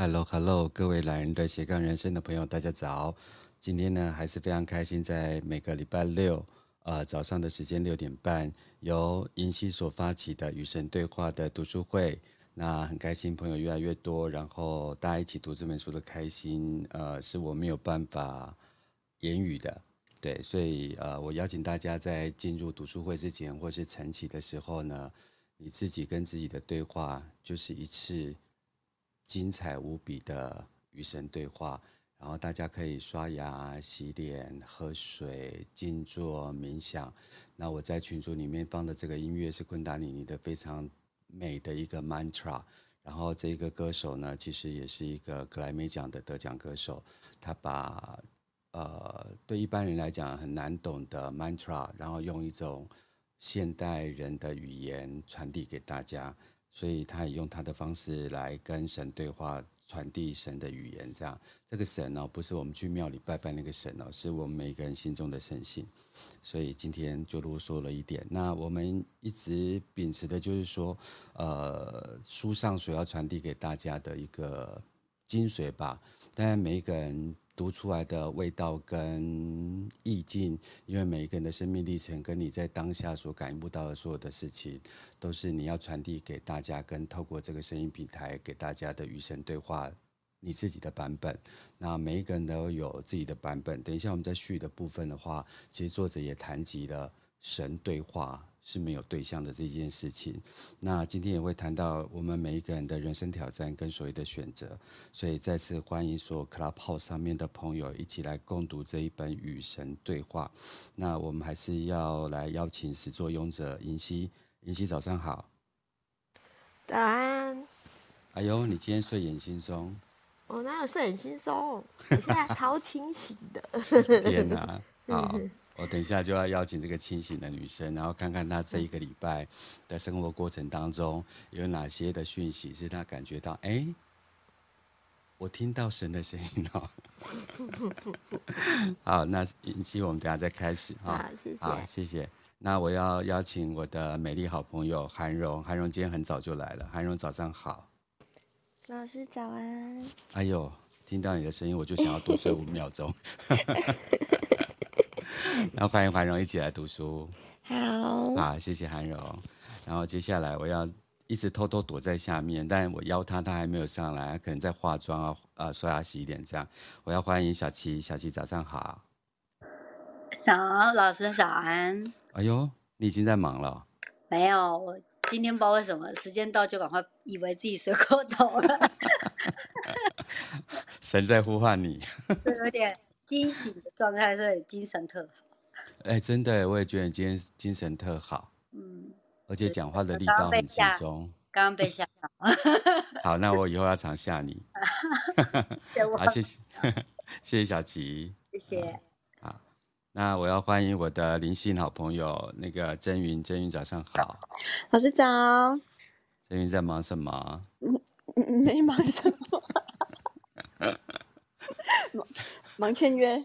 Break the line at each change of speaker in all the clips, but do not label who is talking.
Hello，Hello，各位懒人的斜杠人生的朋友，大家早。今天呢，还是非常开心，在每个礼拜六，呃，早上的时间六点半，由银溪所发起的与神对话的读书会。那很开心，朋友越来越多，然后大家一起读这本书的开心，呃，是我没有办法言语的。对，所以呃，我邀请大家在进入读书会之前，或是晨起的时候呢，你自己跟自己的对话，就是一次。精彩无比的与神对话，然后大家可以刷牙、洗脸、喝水、静坐、冥想。那我在群组里面放的这个音乐是昆达里尼的非常美的一个 mantra。然后这个歌手呢，其实也是一个格莱美奖的得奖歌手。他把呃对一般人来讲很难懂的 mantra，然后用一种现代人的语言传递给大家。所以他也用他的方式来跟神对话，传递神的语言。这样，这个神呢、哦，不是我们去庙里拜拜那个神哦，是我们每个人心中的神性。所以今天就啰嗦了一点。那我们一直秉持的就是说，呃，书上所要传递给大家的一个精髓吧。当然，每一个人。读出来的味道跟意境，因为每一个人的生命历程跟你在当下所感应不到的所有的事情，都是你要传递给大家，跟透过这个声音平台给大家的与神对话，你自己的版本。那每一个人都有自己的版本。等一下我们在序的部分的话，其实作者也谈及了神对话。是没有对象的这件事情。那今天也会谈到我们每一个人的人生挑战跟所谓的选择，所以再次欢迎所有 Clubhouse 上面的朋友一起来共读这一本《与神对话》。那我们还是要来邀请始作俑者银溪，银溪早上好。
早安。
哎呦，你今天睡眼惺忪。
我哪有睡眼惺忪？我现在 超清醒的。
天哪，好。我等一下就要邀请这个清醒的女生，然后看看她这一个礼拜的生活过程当中有哪些的讯息是她感觉到，哎，我听到神的声音了。好，那银溪我们等下再开始哈。
好，谢谢。
好，谢谢。那我要邀请我的美丽好朋友韩荣，韩荣今天很早就来了，韩荣早上好。
老师早安。
哎呦，听到你的声音我就想要多睡五秒钟。然后欢迎韩荣一起来读书。
好，
好，谢谢韩荣。然后接下来我要一直偷偷躲在下面，但我邀他，他还没有上来，可能在化妆啊，呃，刷牙洗脸这样。我要欢迎小琪，小琪早上好。
早，老师早安。
哎呦，你已经在忙了？
没有，我今天不知道为什么时间到就赶快以为自己睡过头了。
神在呼唤你。
有点。惊醒的状态，所以精神特好。
哎、欸，真的，我也觉得你今天精神特好。
嗯，
而且讲话的力道很轻松。
刚刚被吓到。
好，那我以后要常吓你。好，谢谢，谢谢小琪。
谢谢。
好，那我要欢迎我的灵性好朋友那个真云，真云早上好。
老师早。
真云在忙什么？
没忙什么。忙签约，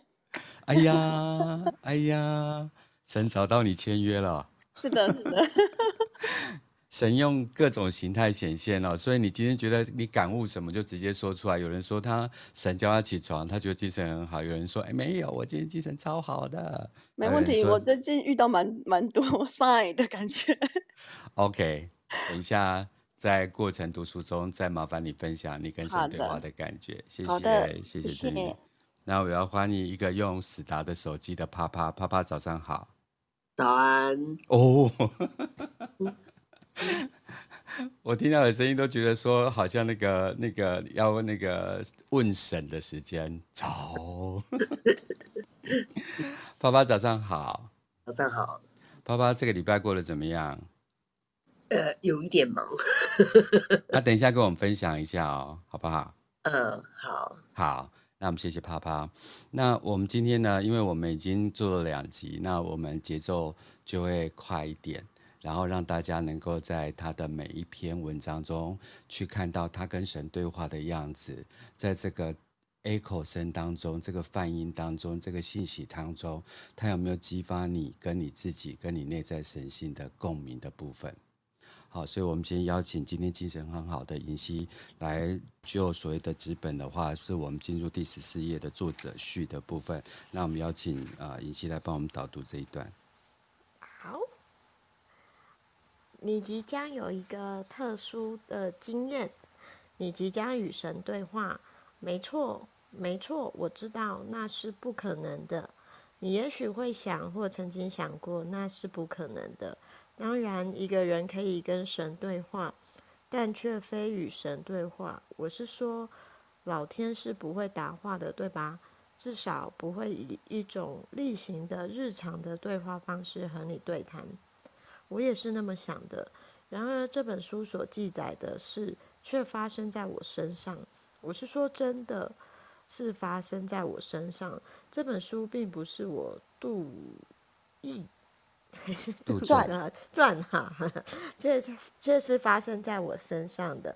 哎呀，哎呀，神找到你签约了。
是的，是的。
神用各种形态显现了，所以你今天觉得你感悟什么，就直接说出来。有人说他神叫他起床，他觉得精神很好；有人说，哎，没有，我今天精神超好的。
没问题，我最近遇到蛮蛮多 sign 的感觉。
OK，等一下在过程读书中再麻烦你分享你跟神对话的感觉。谢谢，谢谢真宇。那我要欢迎一个用史达的手机的啪啪啪啪，早上好，
早安
哦。我听到的声音都觉得说，好像那个那个要那个问神的时间。早，啪啪早上好，
早上好。
啪啪这个礼拜过得怎么样？
呃，有一点忙。
那等一下跟我们分享一下哦，好不好？
嗯，好，
好。那我们谢谢啪啪。那我们今天呢，因为我们已经做了两集，那我们节奏就会快一点，然后让大家能够在他的每一篇文章中去看到他跟神对话的样子，在这个 echo 声当中，这个泛音当中，这个信息当中，他有没有激发你跟你自己、跟你内在神性的共鸣的部分？好，所以我们先邀请今天精神很好的银希来就所谓的纸本的话，是我们进入第十四页的作者序的部分。那我们邀请啊银希来帮我们导读这一段。
好，你即将有一个特殊的经验，你即将与神对话。没错，没错，我知道那是不可能的。你也许会想，或曾经想过，那是不可能的。当然，一个人可以跟神对话，但却非与神对话。我是说，老天是不会答话的，对吧？至少不会以一种例行的、日常的对话方式和你对谈。我也是那么想的。然而，这本书所记载的事却发生在我身上。我是说，真的是发生在我身上。这本书并不是我杜意。还是杜撰撰哈，确实确实发生在我身上的，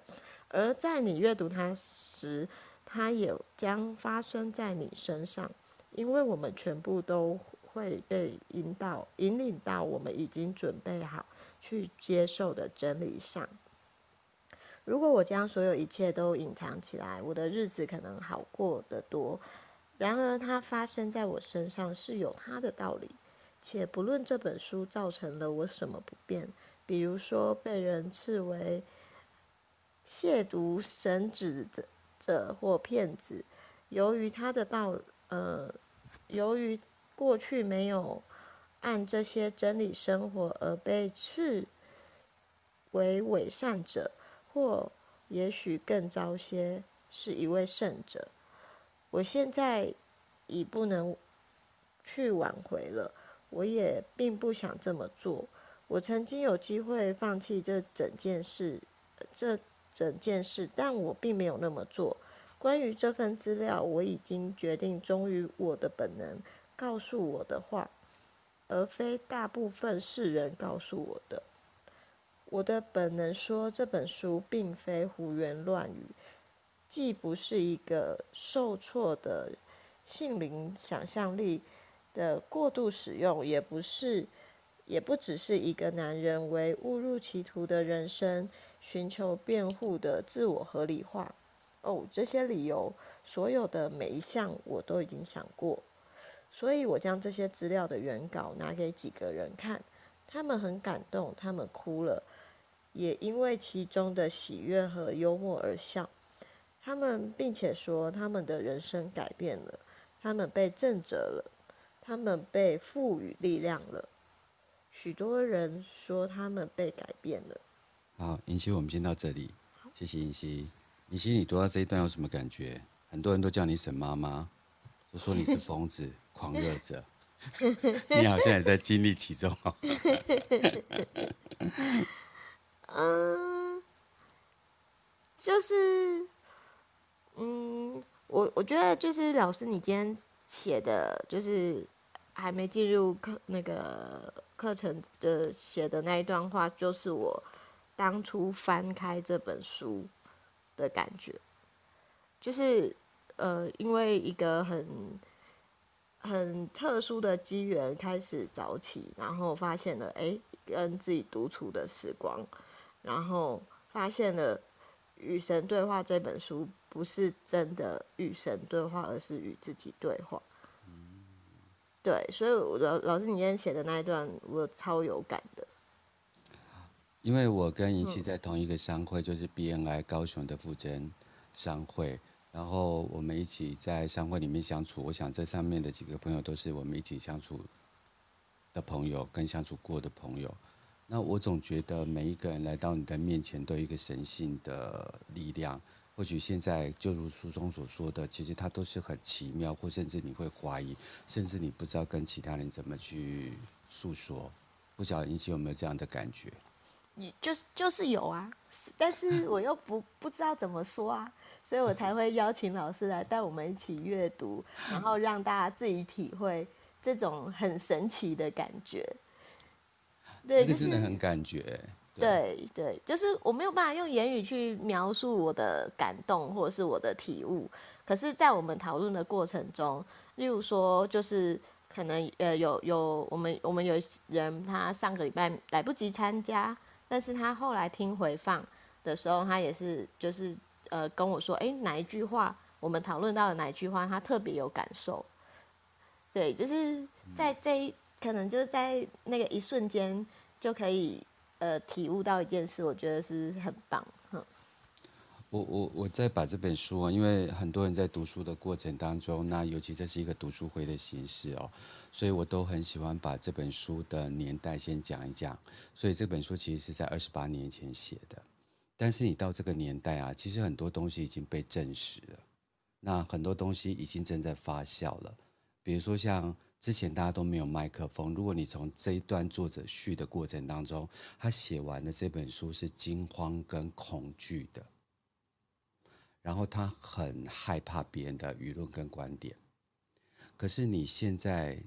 而在你阅读它时，它也将发生在你身上，因为我们全部都会被引导、引领到我们已经准备好去接受的真理上。如果我将所有一切都隐藏起来，我的日子可能好过得多。然而，它发生在我身上是有它的道理。且不论这本书造成了我什么不便，比如说被人斥为亵渎神旨者或骗子，由于他的道，呃，由于过去没有按这些真理生活而被斥为伪善者，或也许更糟些，是一位圣者。我现在已不能去挽回了。我也并不想这么做。我曾经有机会放弃这整件事，这整件事，但我并没有那么做。关于这份资料，我已经决定忠于我的本能，告诉我的话，而非大部分世人告诉我的。我的本能说，这本书并非胡言乱语，既不是一个受挫的心灵想象力。的过度使用，也不是，也不只是一个男人为误入歧途的人生寻求辩护的自我合理化。哦，这些理由，所有的每一项我都已经想过，所以我将这些资料的原稿拿给几个人看，他们很感动，他们哭了，也因为其中的喜悦和幽默而笑。他们并且说，他们的人生改变了，他们被震慑了。他们被赋予力量了，许多人说他们被改变了。
好，银希，我们先到这里。谢谢银希。银希，你读到这一段有什么感觉？很多人都叫你沈妈妈，都说你是疯子、狂热者。你好像也在经历其中。
嗯，就是，嗯，我我觉得就是老师，你今天写的就是。还没进入课那个课程的写的那一段话，就是我当初翻开这本书的感觉，就是呃，因为一个很很特殊的机缘开始早起，然后发现了哎，跟自己独处的时光，然后发现了《与神对话》这本书不是真的与神对话，而是与自己对话。对，所以老老师，你今天写的那一段，我超有感的。
因为我跟银希在同一个商会，就是 BNI 高雄的复振商会，然后我们一起在商会里面相处。我想这上面的几个朋友都是我们一起相处的朋友，跟相处过的朋友。那我总觉得每一个人来到你的面前，都有一个神性的力量。或许现在就如书中所说的，其实它都是很奇妙，或甚至你会怀疑，甚至你不知道跟其他人怎么去诉说。不晓得引起有没有这样的感觉？
你就是就是有啊，但是我又不不知道怎么说啊，所以我才会邀请老师来带我们一起阅读，然后让大家自己体会这种很神奇的感觉。对，
这真的很感觉。
对。对，就是我没有办法用言语去描述我的感动或者是我的体悟，可是，在我们讨论的过程中，例如说，就是可能呃有有我们我们有人他上个礼拜来不及参加，
但是他后来听回放的时候，他也是就是呃跟我说，哎，哪一句话我们讨论到的哪一句话，他特别有感受。对，就是在这一可能就是在那个一瞬间就可以呃体悟到一件事，我觉得是很棒。哼，
我我我再把这本书啊，因为很多人在读书的过程当中，那尤其这是一个读书会的形式哦，所以我都很喜欢把这本书的年代先讲一讲。所以这本书其实是在二十八年前写的，但是你到这个年代啊，其实很多东西已经被证实了，那很多东西已经正在发酵了。比如说，像之前大家都没有麦克风。如果你从这一段作者序的过程当中，他写完的这本书是惊慌跟恐惧的，然后他很害怕别人的舆论跟观点。可是你现在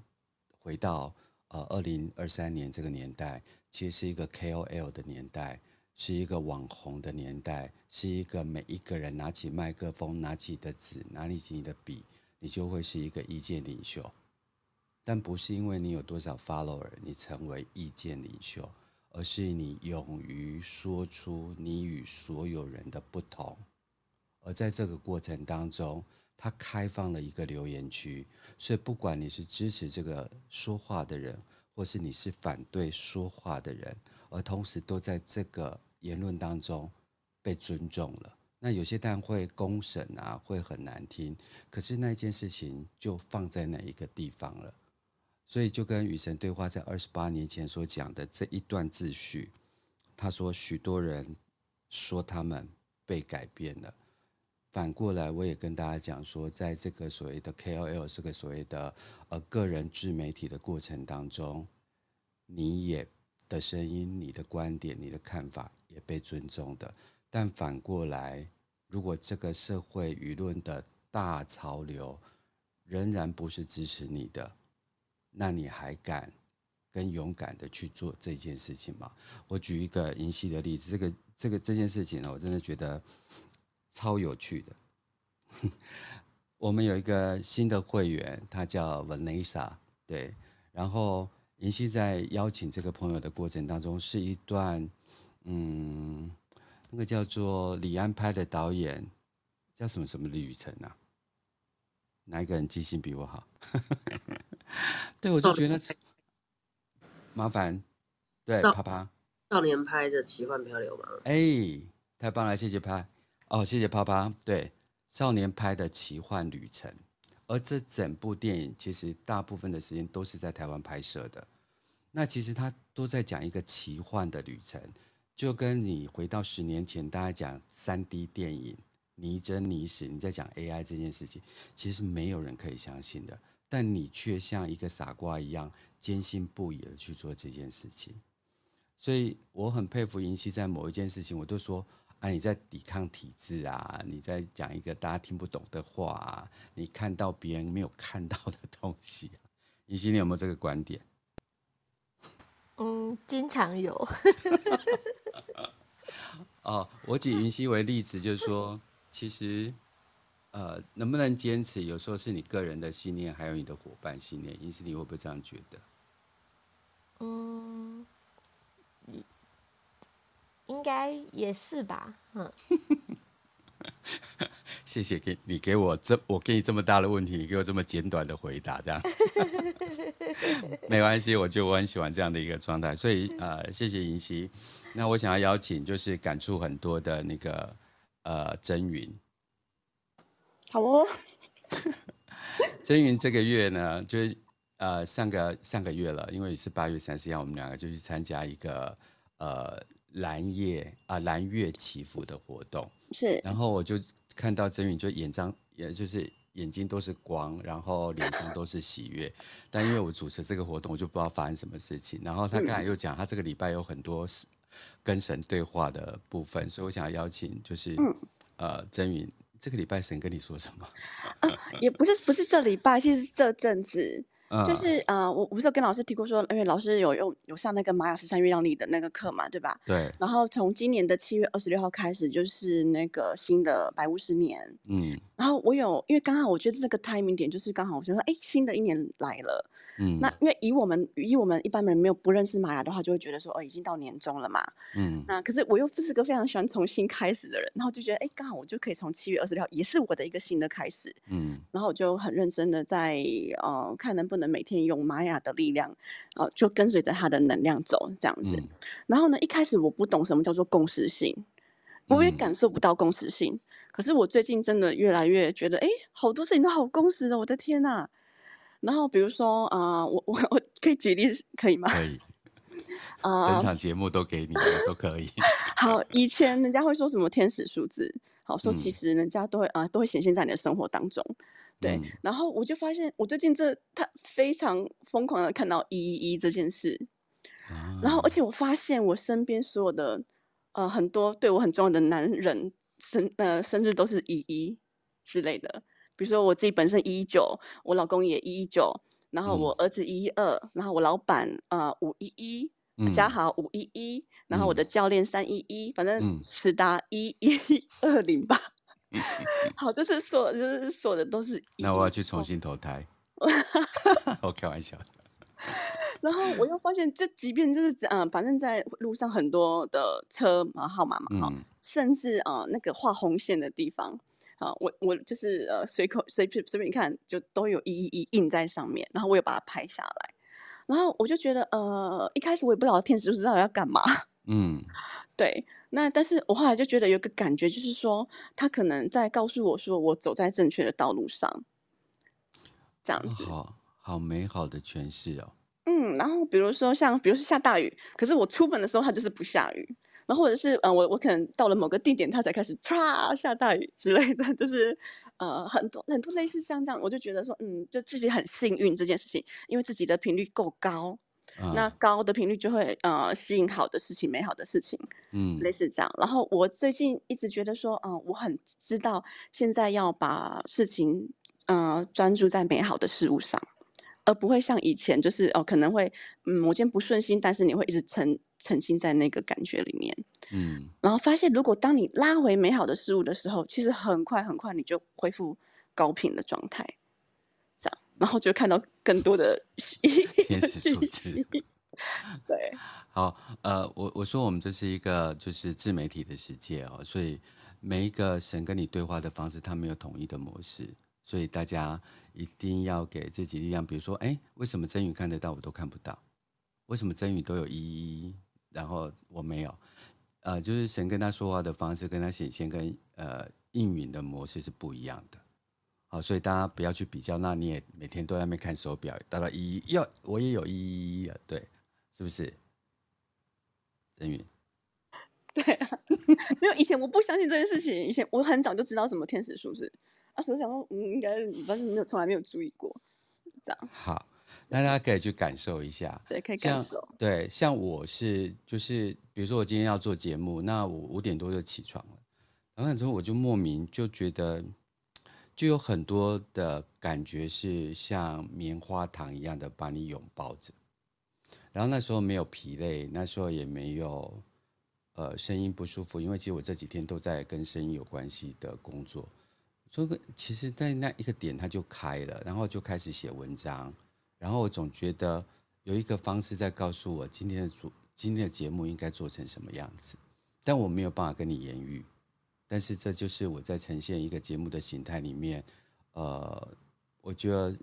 回到呃二零二三年这个年代，其实是一个 KOL 的年代，是一个网红的年代，是一个每一个人拿起麦克风、拿起的纸、拿起你的笔。你就会是一个意见领袖，但不是因为你有多少 follower，你成为意见领袖，而是你勇于说出你与所有人的不同。而在这个过程当中，他开放了一个留言区，所以不管你是支持这个说话的人，或是你是反对说话的人，而同时都在这个言论当中被尊重了。那有些当然会公审啊，会很难听。可是那件事情就放在哪一个地方了？所以就跟雨神对话在二十八年前所讲的这一段自序，他说许多人说他们被改变了。反过来，我也跟大家讲说，在这个所谓的 KOL 这个所谓的呃个人自媒体的过程当中，你也的声音、你的观点、你的看法也被尊重的。但反过来，如果这个社会舆论的大潮流仍然不是支持你的，那你还敢跟勇敢的去做这件事情吗？我举一个银溪的例子，这个这个这件事情呢，我真的觉得超有趣的。我们有一个新的会员，他叫 Vanessa，对，然后银溪在邀请这个朋友的过程当中，是一段嗯。那个叫做李安拍的导演叫什么什么旅程啊？哪一个人记性比我好？对，我就觉得麻烦。对，啪啪
少年拍的奇幻漂流吗？
哎，太棒了，谢谢拍。哦，谢谢啪啪。对，少年拍的奇幻旅程，而这整部电影其实大部分的时间都是在台湾拍摄的。那其实他都在讲一个奇幻的旅程。就跟你回到十年前，大家讲三 D 电影拟真拟实，你在讲 AI 这件事情，其实没有人可以相信的，但你却像一个傻瓜一样坚信不疑的去做这件事情。所以我很佩服银溪，在某一件事情，我都说啊，你在抵抗体制啊，你在讲一个大家听不懂的话啊，你看到别人没有看到的东西。银溪，你有没有这个观点？
嗯，经常有。
哦，我举云溪为例子，就是说，其实，呃，能不能坚持，有时候是你个人的信念，还有你的伙伴信念。银溪，你会不会这样觉得？
嗯，应该也是吧。嗯。
谢谢给你给我这我给你这么大的问题，你给我这么简短的回答，这样 没关系，我就我很喜欢这样的一个状态，所以呃，谢谢银溪。那我想要邀请就是感触很多的那个呃真云，
好哦。
真云这个月呢，就是呃上个上个月了，因为是八月三十一号，我们两个就去参加一个呃蓝夜啊蓝月祈福的活动，
是，
然后我就。看到真云就眼张，也就是眼睛都是光，然后脸上都是喜悦。但因为我主持这个活动，我就不知道发生什么事情。然后他刚才又讲，他这个礼拜有很多跟神对话的部分，所以我想要邀请，就是、嗯、呃真云，这个礼拜神跟你说什么？
啊、也不是不是这礼拜，其实这阵子就是呃，我我不是有跟老师提过说，因为老师有用有上那个玛雅十三月亮历的那个课嘛，对吧？
对。
然后从今年的七月二十六号开始，就是那个新的白巫师年。嗯。然后我有，因为刚好我觉得这个 timing 点就是刚好，我就说，哎，新的一年来了。嗯。那因为以我们以我们一般人没有不认识玛雅的话，就会觉得说，哦，已经到年终了嘛。嗯。那可是我又不是个非常喜欢重新开始的人，然后就觉得，哎，刚好我就可以从七月二十六号，也是我的一个新的开始。嗯。然后我就很认真的在呃看能不能。每天用玛雅的力量，呃，就跟随着他的能量走这样子。嗯、然后呢，一开始我不懂什么叫做共识性，我也感受不到共识性。嗯、可是我最近真的越来越觉得，哎，好多事情都好共识的，我的天呐！然后比如说啊、呃，我我我可以举例可以吗？可以。
啊、呃，整场节目都给你，都可以。
好，以前人家会说什么天使数字，好说其实人家都会啊、都会显现在你的生活当中。对，嗯、然后我就发现，我最近这他非常疯狂的看到一一一这件事，啊、然后而且我发现我身边所有的呃很多对我很重要的男人生呃生日都是一一之类的，比如说我自己本身一一九，我老公也一一九，然后我儿子一一二，然后我老板呃五一一，嘉豪五一一，然后我的教练三一一，反正直达一一二零吧。好，就是说，就是说的都是。
那我要去重新投胎。我开玩笑的。
然后我又发现，就即便就是嗯、呃，反正在路上很多的车嘛号码嘛，哈、嗯，甚至啊、呃、那个画红线的地方啊，我我就是呃随口随便随便看，就都有一一一印在上面，然后我也把它拍下来，然后我就觉得呃一开始我也不知道天使就是到底要干嘛，嗯，对。那但是我后来就觉得有个感觉，就是说他可能在告诉我说，我走在正确的道路上，这样子。
好好美好的诠释哦。
嗯，然后比如说像，比如说下大雨，可是我出门的时候它就是不下雨，然后或者是嗯，我我可能到了某个地点，它才开始唰下大雨之类的，就是呃很多很多类似像这样，我就觉得说，嗯，就自己很幸运这件事情，因为自己的频率够高。那高的频率就会呃吸引好的事情、美好的事情，嗯，类似这样。然后我最近一直觉得说，嗯、呃，我很知道现在要把事情呃专注在美好的事物上，而不会像以前就是哦、呃、可能会嗯某件不顺心，但是你会一直沉沉浸在那个感觉里面，嗯。然后发现如果当你拉回美好的事物的时候，其实很快很快你就恢复高频的状态。这样然后就看到更多的
天使数字，
对，
好，呃，我我说我们这是一个就是自媒体的世界哦，所以每一个神跟你对话的方式，它没有统一的模式，所以大家一定要给自己力量。比如说，哎，为什么真宇看得到，我都看不到？为什么真宇都有一一，然后我没有？呃，就是神跟他说话的方式，跟他显现跟呃应允的模式是不一样的。好，所以大家不要去比较。那你也每天都在那边看手表，达到一一，要我也有一一一啊，对，是不是？真宇，
对啊，没有以前我不相信这件事情。以前我很早就知道什么天使数字，啊，所以想说，嗯，应该反正没有，从来没有注意过，这样。
好，那大家可以去感受一下，
对，可以感受。
对，像我是就是，比如说我今天要做节目，那我五点多就起床了，然后之后我就莫名就觉得。就有很多的感觉是像棉花糖一样的把你拥抱着，然后那时候没有疲累，那时候也没有呃声音不舒服，因为其实我这几天都在跟声音有关系的工作，所以其实，在那一个点它就开了，然后就开始写文章，然后我总觉得有一个方式在告诉我今天的主今天的节目应该做成什么样子，但我没有办法跟你言语。但是这就是我在呈现一个节目的形态里面，呃，我觉得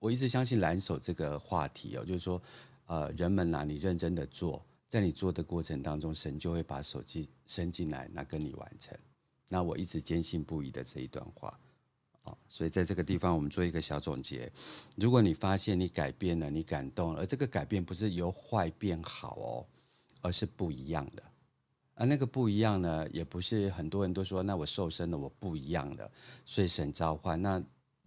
我一直相信蓝手这个话题哦，就是说，呃，人们呐，你认真的做，在你做的过程当中，神就会把手机伸进来，那跟你完成。那我一直坚信不疑的这一段话，哦，所以在这个地方我们做一个小总结。如果你发现你改变了，你感动了，而这个改变不是由坏变好哦，而是不一样的。啊，那个不一样呢，也不是很多人都说，那我瘦身了，我不一样了，所以神召唤。那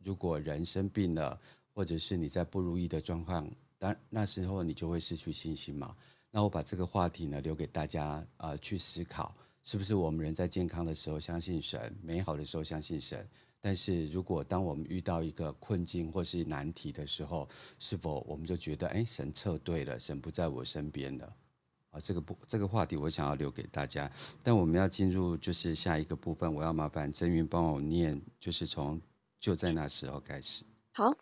如果人生病了，或者是你在不如意的状况，当那时候你就会失去信心嘛。那我把这个话题呢留给大家啊、去思考，是不是我们人在健康的时候相信神，美好的时候相信神？但是如果当我们遇到一个困境或是难题的时候，是否我们就觉得，哎，神撤退了，神不在我身边了？啊，这个不，这个话题我想要留给大家。但我们要进入就是下一个部分，我要麻烦曾云帮我念，就是从就在那时候开始。
好，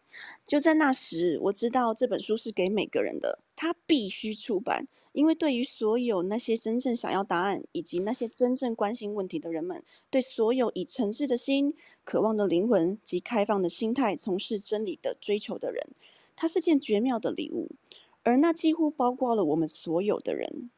就在那时，我知道这本书是给每个人的，它必须出版。因为对于所有那些真正想要答案，以及那些真正关心问题的人们，对所有以诚挚的心、渴望的灵魂及开放的心态从事真理的追求的人，它是件绝妙的礼物。而那几乎包括了我们所有的人，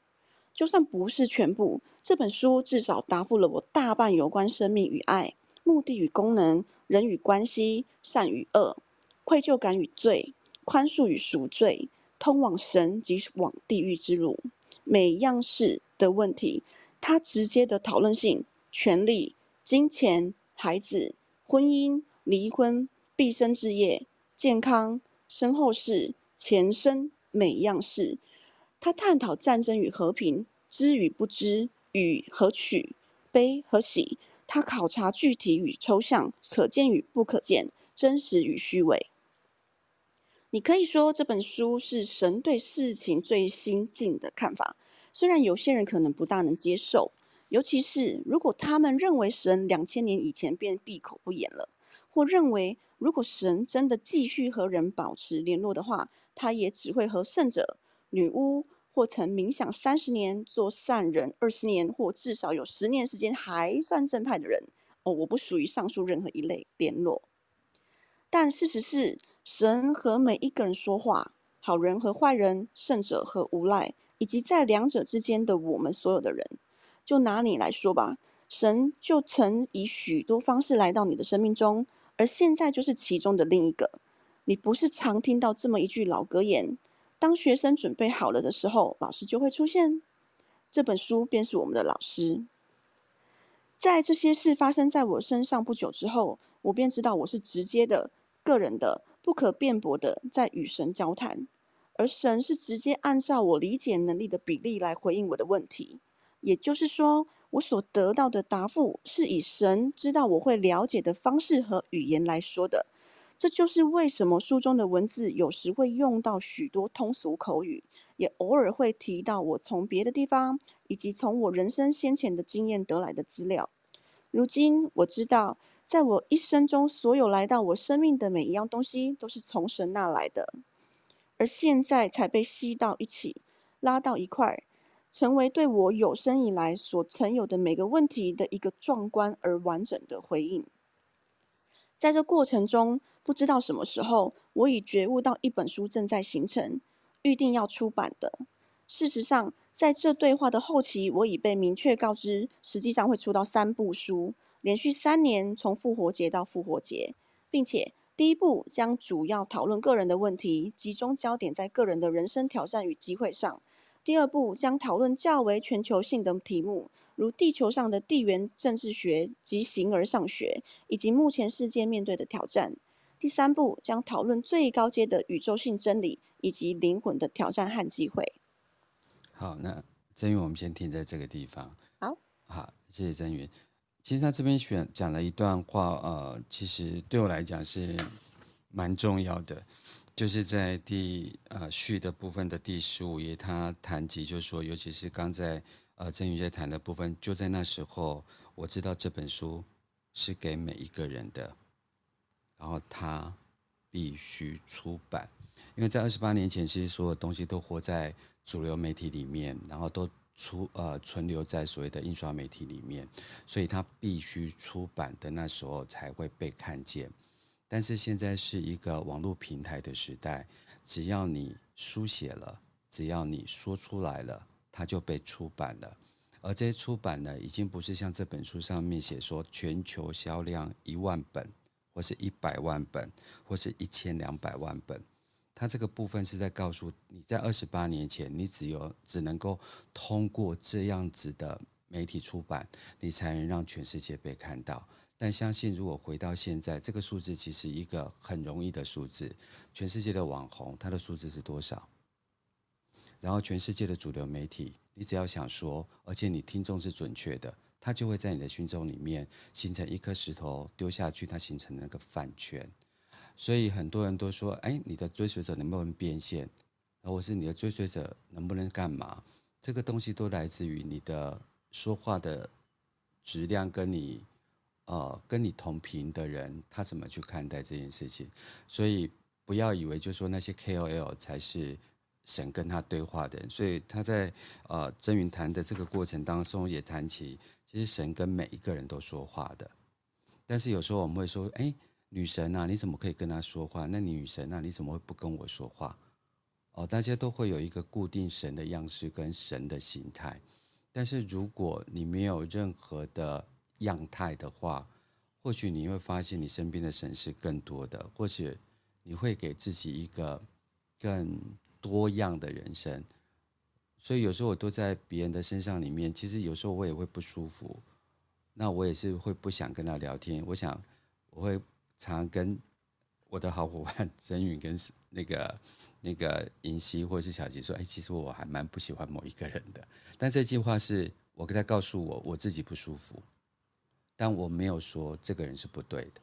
就算不是全部，这本书至少答复了我大半有关生命与爱、目的与功能、人与关系、善与恶、愧疚感与罪、宽恕与赎罪。通往神及往地狱之路，每样事的问题，它直接的讨论性、权力、金钱、孩子、婚姻、离婚、毕生置业、健康、身后事、前生，每样事，它探讨战争与和平，知与不知，与和取，悲和喜，它考察具体与抽象，可见与不可见，真实与虚伪。你可以说这本书是神对事情最新进的看法，虽然有些人可能不大能接受，尤其是如果他们认为神两千年以前便闭口不言了，或认为如果神真的继续和人保持联络的话，他也只会和圣者、女巫或曾冥想三十年、做善人二十年，或至少有十年时间还算正派的人。哦，我不属于上述任何一类联络，但事实是。神和每一个人说话，好人和坏人，圣者和无赖，以及在两者之间的我们所有的人，就拿你来说吧，神就曾以许多方式来到你的生命中，而现在就是其中的另一个。你不是常听到这么一句老格言：当学生准备好了的时候，老师就会出现。这本书便是我们的老师。在这些事发生在我身上不久之后，我便知道我是直接的、个人的。不可辩驳的在与神交谈，而神是直接按照我理解能力的比例来回应我的问题。也就是说，我所得到的答复是以神知道我会了解的方式和语言来说的。这就是为什么书中的文字有时会用到许多通俗口语，也偶尔会提到我从别的地方以及从我人生先前的经验得来的资料。如今我知道。在我一生中，所有来到我生命的每一样东西，都是从神那来的，而现在才被吸到一起，拉到一块，成为对我有生以来所曾有的每个问题的一个壮观而完整的回应。在这过程中，不知道什么时候，我已觉悟到一本书正在形成，预定要出版的。事实上，在这对话的后期，我已被明确告知，实际上会出到三部书。连续三年，从复活节到复活节，并且第一步将主要讨论个人的问题，集中焦点在个人的人生挑战与机会上；第二步将讨论较为全球性的题目，如地球上的地缘政治学及形而上学，以及目前世界面对的挑战；第三步将讨论最高阶的宇宙性真理以及灵魂的挑战和机会。
好，那曾云，我们先停在这个地方。
好，
好，谢谢曾云。其实他这边选讲了一段话，呃，其实对我来讲是蛮重要的，就是在第呃序的部分的第十五页，他谈及就是说，尤其是刚在呃曾宇在谈的部分，就在那时候，我知道这本书是给每一个人的，然后他必须出版，因为在二十八年前，其实所有东西都活在主流媒体里面，然后都。出呃存留在所谓的印刷媒体里面，所以它必须出版的那时候才会被看见。但是现在是一个网络平台的时代，只要你书写了，只要你说出来了，它就被出版了。而这些出版呢，已经不是像这本书上面写说全球销量一万本，或是一百万本，或是一千两百万本。它这个部分是在告诉你，在二十八年前，你只有只能够通过这样子的媒体出版，你才能让全世界被看到。但相信，如果回到现在，这个数字其实一个很容易的数字。全世界的网红，他的数字是多少？然后全世界的主流媒体，你只要想说，而且你听众是准确的，它就会在你的心中里面形成一颗石头丢下去，它形成那个饭圈。所以很多人都说，哎，你的追随者能不能变现？或是你的追随者能不能干嘛？这个东西都来自于你的说话的质量，跟你呃跟你同频的人，他怎么去看待这件事情？所以不要以为就说那些 KOL 才是神跟他对话的人。所以他在呃真云谈的这个过程当中，也谈起其实神跟每一个人都说话的。但是有时候我们会说，哎。女神啊，你怎么可以跟他说话？那女神啊，你怎么会不跟我说话？哦，大家都会有一个固定神的样式跟神的形态，但是如果你没有任何的样态的话，或许你会发现你身边的神是更多的，或许你会给自己一个更多样的人生。所以有时候我都在别人的身上里面，其实有时候我也会不舒服，那我也是会不想跟他聊天。我想我会。常跟我的好伙伴 曾允跟那个那个银熙或者是小吉说，哎，其实我还蛮不喜欢某一个人的。但这句话是我跟他告诉我我自己不舒服，但我没有说这个人是不对的，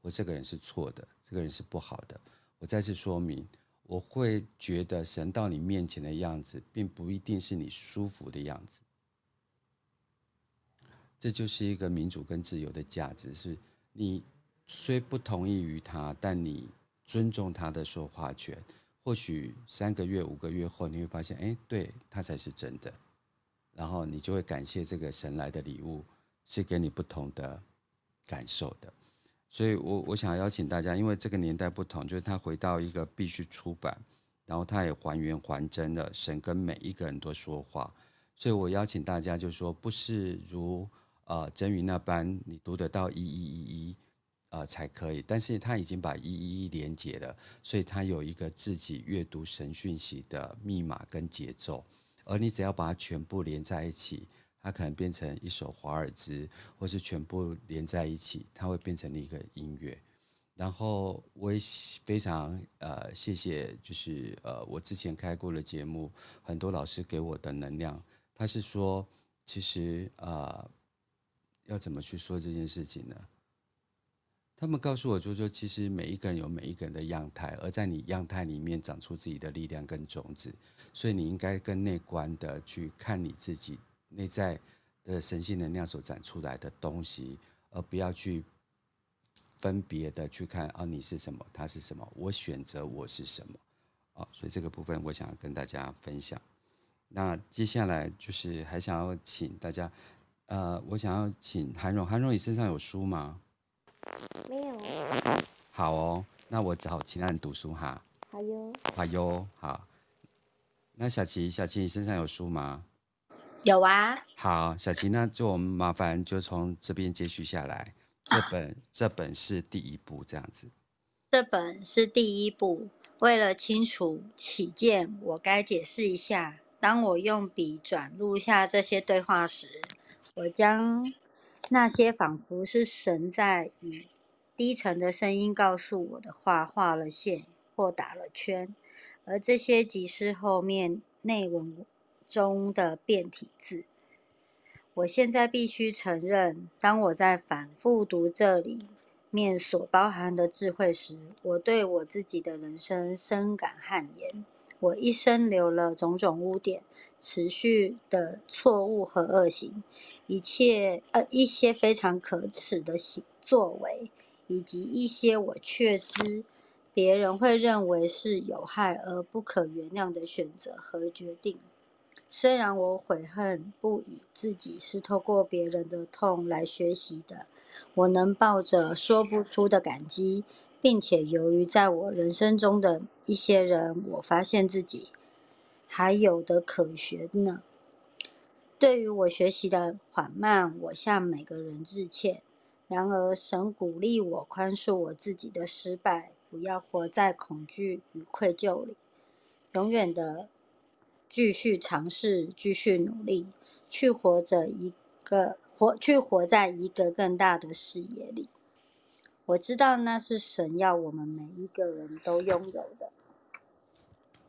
我这个人是错的，这个人是不好的。我再次说明，我会觉得神到你面前的样子，并不一定是你舒服的样子。这就是一个民主跟自由的价值，是你。虽不同意于他，但你尊重他的说话权。或许三个月、五个月后，你会发现，哎，对，他才是真的。然后你就会感谢这个神来的礼物，是给你不同的感受的。所以我我想邀请大家，因为这个年代不同，就是他回到一个必须出版，然后他也还原还真的神跟每一个人都说话。所以我邀请大家，就是说，不是如呃真云那般，你读得到一一一一。呃，才可以，但是他已经把一一一连接了，所以他有一个自己阅读神讯息的密码跟节奏，而你只要把它全部连在一起，它可能变成一首华尔兹，或是全部连在一起，它会变成一个音乐。然后我也非常呃谢谢，就是呃我之前开过的节目，很多老师给我的能量，他是说，其实呃要怎么去说这件事情呢？他们告诉我，就是说，其实每一个人有每一个人的样态，而在你样态里面长出自己的力量跟种子，所以你应该更内观的去看你自己内在的神性能量所长出来的东西，而不要去分别的去看啊，你是什么，他是什么，我选择我是什么，啊，所以这个部分我想要跟大家分享。那接下来就是还想要请大家，呃，我想要请韩荣，韩荣，你身上有书吗？
没有。
好哦，那我只好请他人读书哈。
好哟。
好哟，好。那小琪，小琪，你身上有书吗？
有啊。
好，小琪，那就我们麻烦就从这边接续下来。这本、啊、这本是第一部，这样子。
这本是第一部。为了清楚起见，我该解释一下：当我用笔转录下这些对话时，我将。那些仿佛是神在以低沉的声音告诉我的话，画了线或打了圈，而这些即是后面内文中的变体字。我现在必须承认，当我在反复读这里面所包含的智慧时，我对我自己的人生深感汗颜。我一生留了种种污点，持续的错误和恶行，一切呃一些非常可耻的行作为，以及一些我确知别人会认为是有害而不可原谅的选择和决定。虽然我悔恨不已，自己是透过别人的痛来学习的，我能抱着说不出的感激。并且，由于在我人生中的一些人，我发现自己还有的可学呢。对于我学习的缓慢，我向每个人致歉。然而，神鼓励我宽恕我自己的失败，不要活在恐惧与愧疚里，永远的继续尝试，继续努力，去活着一个活，去活在一个更大的视野里。我知道那是神要我们每一个人都拥有的。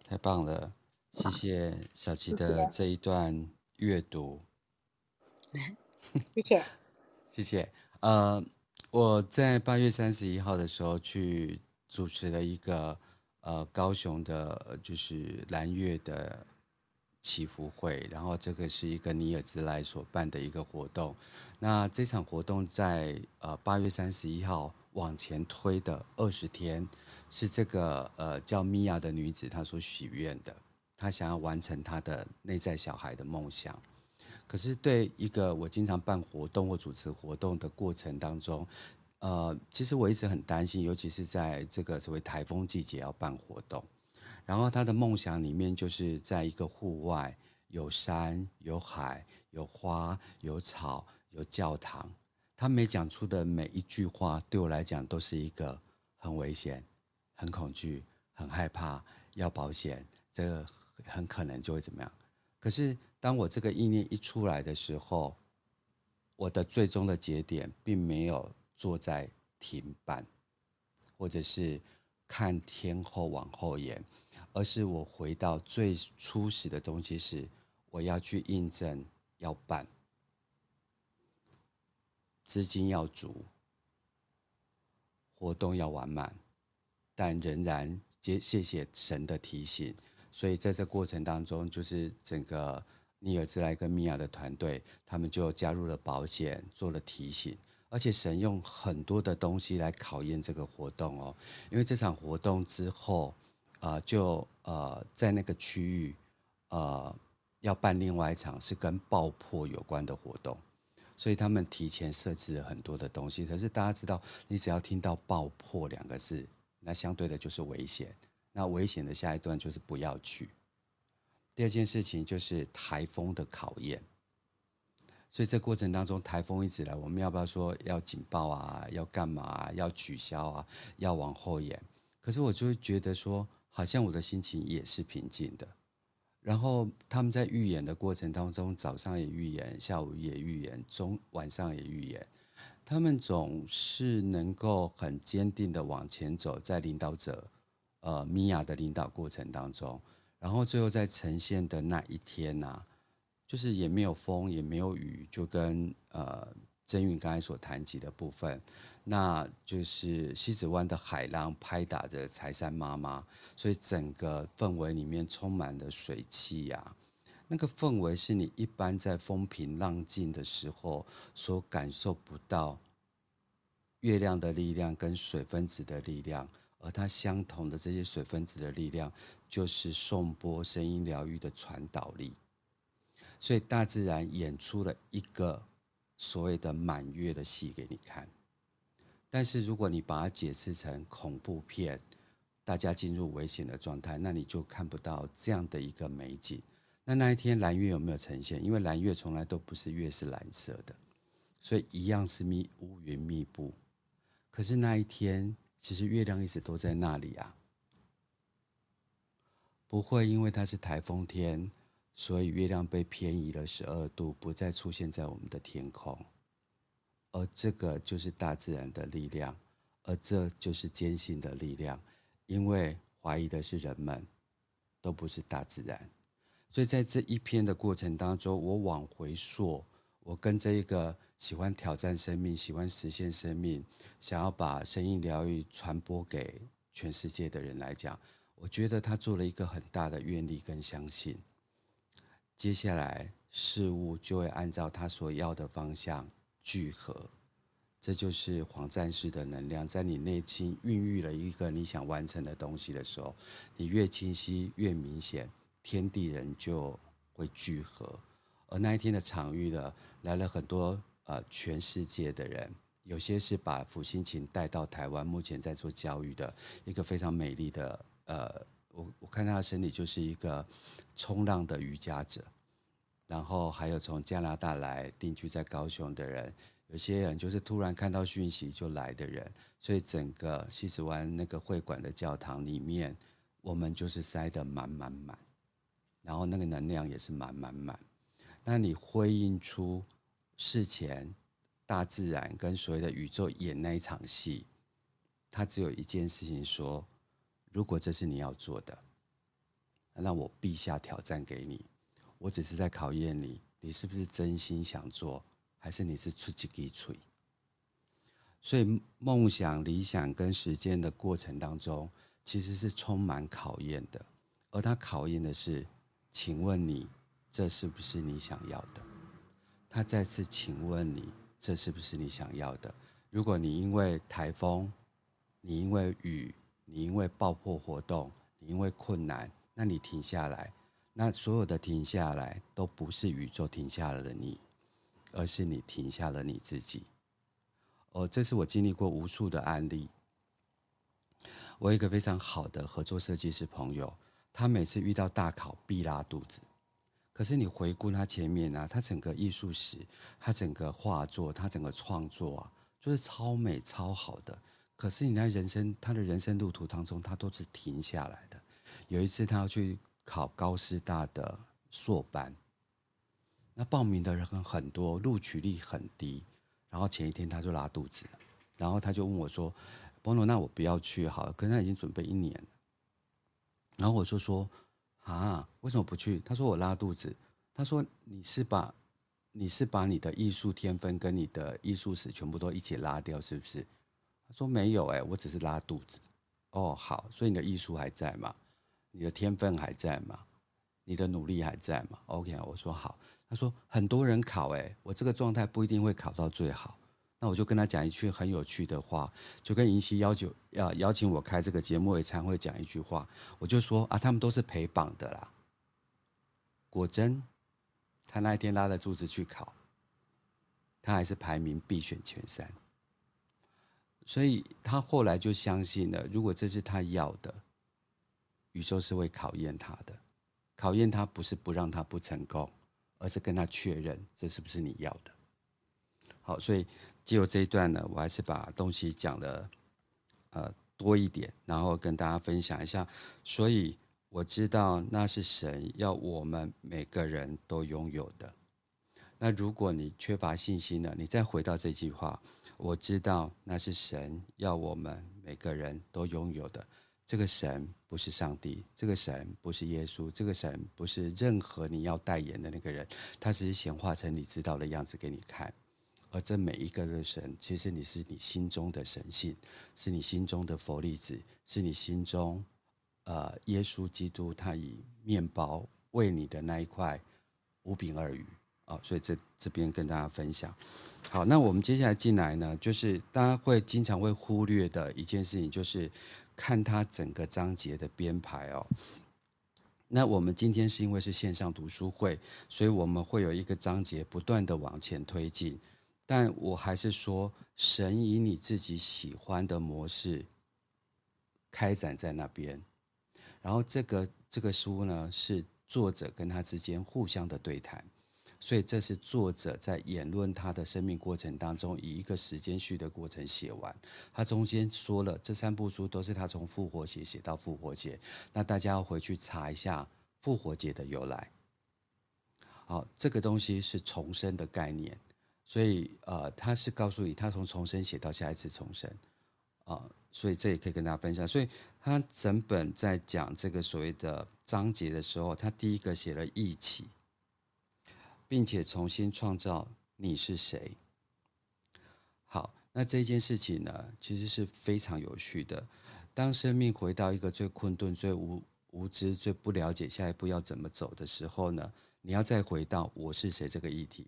太棒了，谢谢小琪的这一段阅读，
谢谢，
谢谢。呃，我在八月三十一号的时候去主持了一个呃高雄的，就是蓝月的祈福会，然后这个是一个尼尔兹莱所办的一个活动。那这场活动在呃八月三十一号往前推的二十天，是这个呃叫米娅的女子她所许愿的。她想要完成她的内在小孩的梦想，可是对一个我经常办活动或主持活动的过程当中，呃，其实我一直很担心，尤其是在这个所谓台风季节要办活动。然后他的梦想里面就是在一个户外，有山有海有花有草有教堂。他每讲出的每一句话，对我来讲都是一个很危险、很恐惧、很害怕，要保险这个。很可能就会怎么样？可是当我这个意念一出来的时候，我的最终的节点并没有坐在停板，或者是看天后往后延，而是我回到最初始的东西是我要去印证要办，资金要足，活动要完满，但仍然接谢谢神的提醒。所以在这过程当中，就是整个尼尔兹莱跟米娅的团队，他们就加入了保险，做了提醒，而且神用很多的东西来考验这个活动哦。因为这场活动之后，啊、就呃在那个区域，呃要办另外一场是跟爆破有关的活动，所以他们提前设置了很多的东西。可是大家知道，你只要听到“爆破”两个字，那相对的就是危险。那危险的下一段就是不要去。第二件事情就是台风的考验，所以这过程当中台风一直来，我们要不要说要警报啊？要干嘛？要取消啊？要往后延？可是我就会觉得说，好像我的心情也是平静的。然后他们在预演的过程当中，早上也预演，下午也预演，中晚上也预演，他们总是能够很坚定的往前走，在领导者。呃，米娅的领导过程当中，然后最后在呈现的那一天呐、就是也没有风，也没有雨，就跟呃曾韵刚才所谈及的部分，那就是西子湾的海浪拍打着财山妈妈，所以整个氛围里面充满了水汽呀、那个氛围是你一般在风平浪静的时候所感受不到月亮的力量跟水分子的力量。而它相同的这些水分子的力量，就是颂钵声音疗愈的传导力。所以大自然演出了一个所谓的满月的戏给你看。但是如果你把它解释成恐怖片，大家进入危险的状态，那你就看不到这样的一个美景。那那一天蓝月有没有呈现？因为蓝月从来都不是月是蓝色的，所以一样是密乌云密布。可是那一天。其实月亮一直都在那里啊，不会因为它是台风天，所以月亮被偏移了十二度，不再出现在我们的天空。而这个就是大自然的力量，而这就是坚信的力量。因为怀疑的是人们，都不是大自然。所以在这一篇的过程当中，我往回溯，我跟这一个。喜欢挑战生命，喜欢实现生命，想要把声音疗愈传播给全世界的人来讲，我觉得他做了一个很大的愿力跟相信。接下来事物就会按照他所要的方向聚合，这就是黄战士的能量，在你内心孕育了一个你想完成的东西的时候，你越清晰越明显，天地人就会聚合。而那一天的场域呢，来了很多。呃，全世界的人，有些是把福星琴带到台湾，目前在做教育的一个非常美丽的，呃，我我看他的身体就是一个冲浪的瑜伽者，然后还有从加拿大来定居在高雄的人，有些人就是突然看到讯息就来的人，所以整个西子湾那个会馆的教堂里面，我们就是塞得满满满，然后那个能量也是满满满，那你回应出。事前，大自然跟所谓的宇宙演那一场戏，它只有一件事情说：如果这是你要做的，那我必下挑战给你。我只是在考验你，你是不是真心想做，还是你是出去给吹？所以梦想、理想跟实践的过程当中，其实是充满考验的。而他考验的是，请问你，这是不是你想要的？他再次请问你，这是不是你想要的？如果你因为台风，你因为雨，你因为爆破活动，你因为困难，那你停下来，那所有的停下来都不是宇宙停下了的你，而是你停下了你自己。哦，这是我经历过无数的案例。我有一个非常好的合作设计师朋友，他每次遇到大考必拉肚子。可是你回顾他前面啊，他整个艺术史，他整个画作，他整个创作啊，就是超美超好的。可是你在人生他的人生路途当中，他都是停下来的。有一次他要去考高师大的硕班，那报名的人很多，录取率很低。然后前一天他就拉肚子了，然后他就问我说：“Bono，那我不要去好了。”可是他已经准备一年了。然后我就说。啊，为什么不去？他说我拉肚子。他说你是把，你是把你的艺术天分跟你的艺术史全部都一起拉掉，是不是？他说没有，哎，我只是拉肚子。哦，好，所以你的艺术还在吗？你的天分还在吗？你的努力还在吗？OK，我说好。他说很多人考，哎，我这个状态不一定会考到最好。那我就跟他讲一句很有趣的话，就跟银溪要求要邀请我开这个节目，也常会讲一句话，我就说啊，他们都是陪榜的啦。果真，他那一天拉着柱子去考，他还是排名必选前三。所以他后来就相信了，如果这是他要的，宇宙是会考验他的，考验他不是不让他不成功，而是跟他确认这是不是你要的。好，所以。借由这一段呢，我还是把东西讲的呃多一点，然后跟大家分享一下。所以我知道那是神要我们每个人都拥有的。那如果你缺乏信心呢，你再回到这句话，我知道那是神要我们每个人都拥有的。这个神不是上帝，这个神不是耶稣，这个神不是任何你要代言的那个人，他只是显化成你知道的样子给你看。而这每一个的神，其实你是你心中的神性，是你心中的佛粒子，是你心中，呃，耶稣基督他以面包喂你的那一块五饼二鱼哦，所以这这边跟大家分享。好，那我们接下来进来呢，就是大家会经常会忽略的一件事情，就是看它整个章节的编排哦。那我们今天是因为是线上读书会，所以我们会有一个章节不断的往前推进。但我还是说，神以你自己喜欢的模式开展在那边，然后这个这个书呢，是作者跟他之间互相的对谈，所以这是作者在演论他的生命过程当中，以一个时间序的过程写完。他中间说了，这三部书都是他从复活节写到复活节，那大家要回去查一下复活节的由来。好，这个东西是重生的概念。所以，呃，他是告诉你，他从重生写到下一次重生，啊、所以这也可以跟大家分享。所以他整本在讲这个所谓的章节的时候，他第一个写了忆起，并且重新创造你是谁。好，那这件事情呢，其实是非常有趣的。当生命回到一个最困顿、最无无知、最不了解下一步要怎么走的时候呢，你要再回到我是谁这个议题。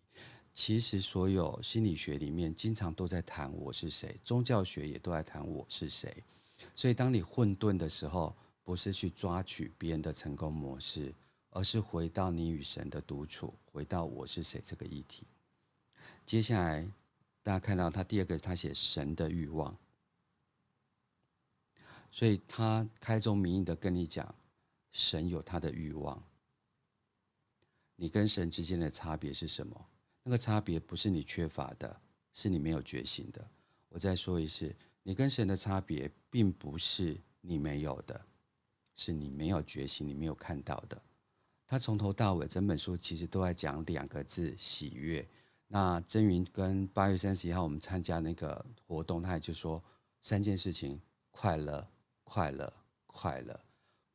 其实，所有心理学里面经常都在谈我是谁，宗教学也都在谈我是谁。所以，当你混沌的时候，不是去抓取别人的成功模式，而是回到你与神的独处，回到我是谁这个议题。接下来，大家看到他第二个，他写神的欲望，所以他开宗明义的跟你讲，神有他的欲望。你跟神之间的差别是什么？那个差别不是你缺乏的，是你没有觉醒的。我再说一次，你跟神的差别并不是你没有的，是你没有觉醒，你没有看到的。他从头到尾整本书其实都在讲两个字：喜悦。那真云跟八月三十一号我们参加那个活动，他也就说三件事情：快乐、快乐、快乐。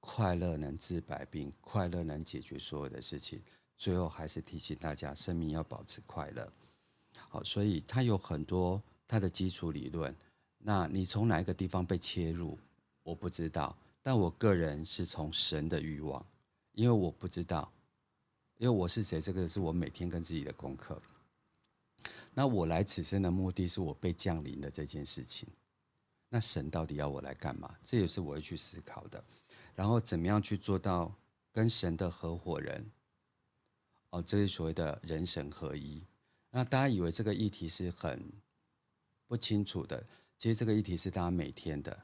快乐能治百病，快乐能解决所有的事情。最后还是提醒大家，生命要保持快乐。好，所以它有很多它的基础理论。那你从哪一个地方被切入，我不知道。但我个人是从神的欲望，因为我不知道，因为我是谁，这个是我每天跟自己的功课。那我来此生的目的是我被降临的这件事情。那神到底要我来干嘛？这也是我会去思考的。然后怎么样去做到跟神的合伙人？哦，这是所谓的人神合一。那大家以为这个议题是很不清楚的，其实这个议题是大家每天的。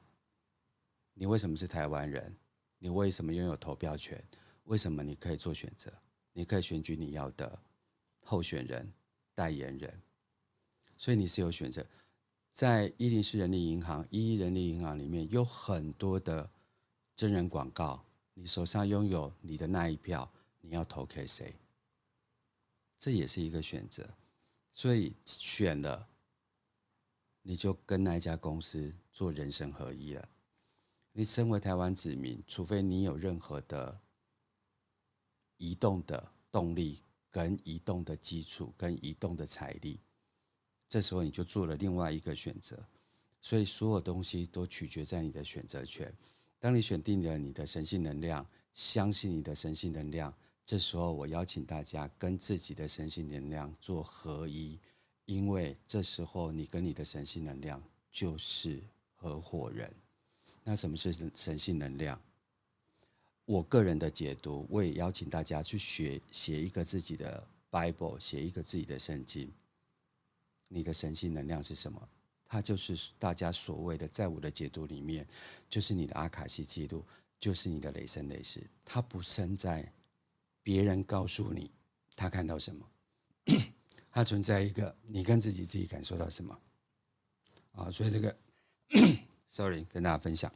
你为什么是台湾人？你为什么拥有投票权？为什么你可以做选择？你可以选举你要的候选人、代言人，所以你是有选择。在一零四人力银行、一一人力银行里面有很多的真人广告，你手上拥有你的那一票，你要投给谁？这也是一个选择，所以选了，你就跟那家公司做人生合一了。你身为台湾子民，除非你有任何的移动的动力、跟移动的基础、跟移动的财力，这时候你就做了另外一个选择。所以所有东西都取决在你的选择权。当你选定了你的神性能量，相信你的神性能量。这时候，我邀请大家跟自己的神性能量做合一，因为这时候你跟你的神性能量就是合伙人。那什么是神性能量？我个人的解读，我也邀请大家去学写一个自己的 Bible，写一个自己的圣经。你的神性能量是什么？它就是大家所谓的，在我的解读里面，就是你的阿卡西记录，就是你的雷声雷势。它不生在。别人告诉你他看到什么，它存在一个你跟自己自己感受到什么啊？所以这个，sorry，跟大家分享。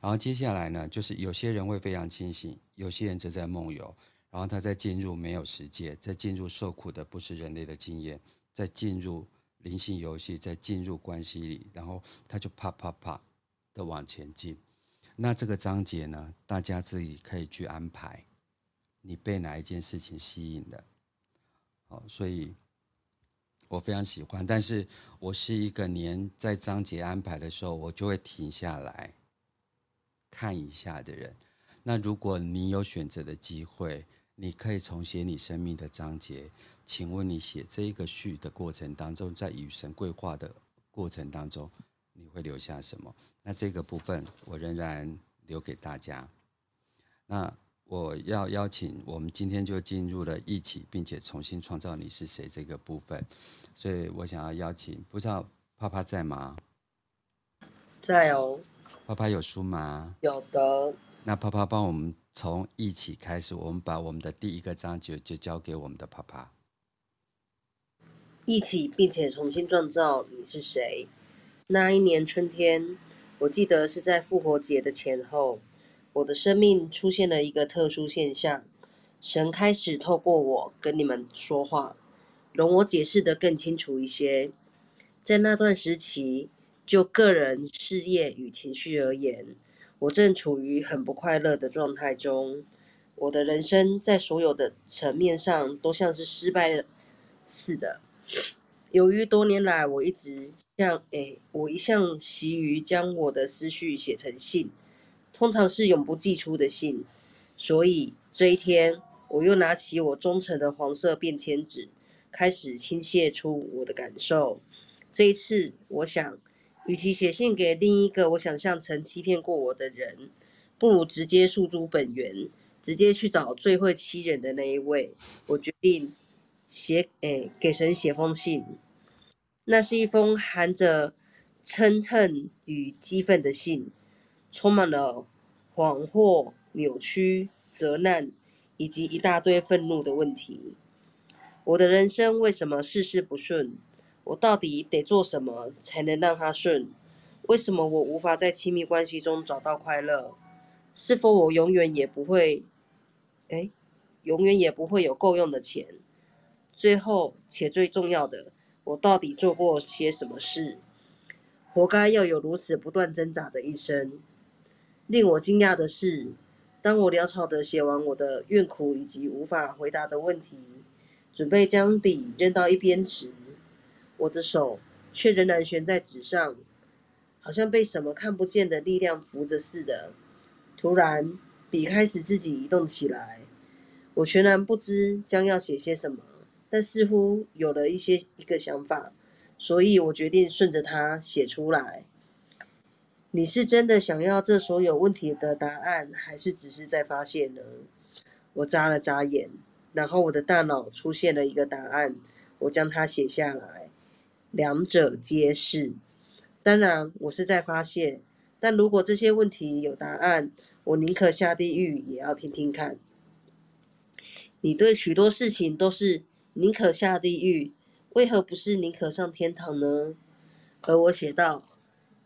然后接下来呢，就是有些人会非常清醒，有些人则在梦游。然后他在进入没有世界，在进入受苦的不是人类的经验，在进入灵性游戏，在进入关系里，然后他就啪啪啪的往前进。那这个章节呢，大家自己可以去安排。你被哪一件事情吸引的？好，所以我非常喜欢。但是我是一个年在章节安排的时候，我就会停下来看一下的人。那如果你有选择的机会，你可以重写你生命的章节。请问你写这一个序的过程当中，在与神对话的过程当中，你会留下什么？那这个部分我仍然留给大家。那。我要邀请我们今天就进入了一起，并且重新创造你是谁这个部分，所以我想要邀请，不知道啪啪在吗？
在哦。
啪啪有书吗？
有的。
那啪啪帮我们从一起开始，我们把我们的第一个章节就交给我们的啪啪。
一起，并且重新创造你是谁？那一年春天，我记得是在复活节的前后。我的生命出现了一个特殊现象，神开始透过我跟你们说话，容我解释的更清楚一些。在那段时期，就个人、事业与情绪而言，我正处于很不快乐的状态中。我的人生在所有的层面上都像是失败了似的。由于多年来我一直像诶，我一向习于将我的思绪写成信。通常是永不寄出的信，所以这一天我又拿起我忠诚的黄色便签纸，开始倾泻出我的感受。这一次，我想，与其写信给另一个我想象曾欺骗过我的人，不如直接诉诸本源，直接去找最会欺人的那一位。我决定写，诶，给神写封信。那是一封含着憎恨与激愤的信。充满了谎话、扭曲、责难，以及一大堆愤怒的问题。我的人生为什么事事不顺？我到底得做什么才能让他顺？为什么我无法在亲密关系中找到快乐？是否我永远也不会，哎，永远也不会有够用的钱？最后且最重要的，我到底做过些什么事，活该要有如此不断挣扎的一生？令我惊讶的是，当我潦草地写完我的怨苦以及无法回答的问题，准备将笔扔到一边时，我的手却仍然悬在纸上，好像被什么看不见的力量扶着似的。突然，笔开始自己移动起来，我全然不知将要写些什么，但似乎有了一些一个想法，所以我决定顺着它写出来。你是真的想要这所有问题的答案，还是只是在发现呢？我眨了眨眼，然后我的大脑出现了一个答案，我将它写下来。两者皆是。当然，我是在发泄，但如果这些问题有答案，我宁可下地狱也要听听看。你对许多事情都是宁可下地狱，为何不是宁可上天堂呢？而我写道。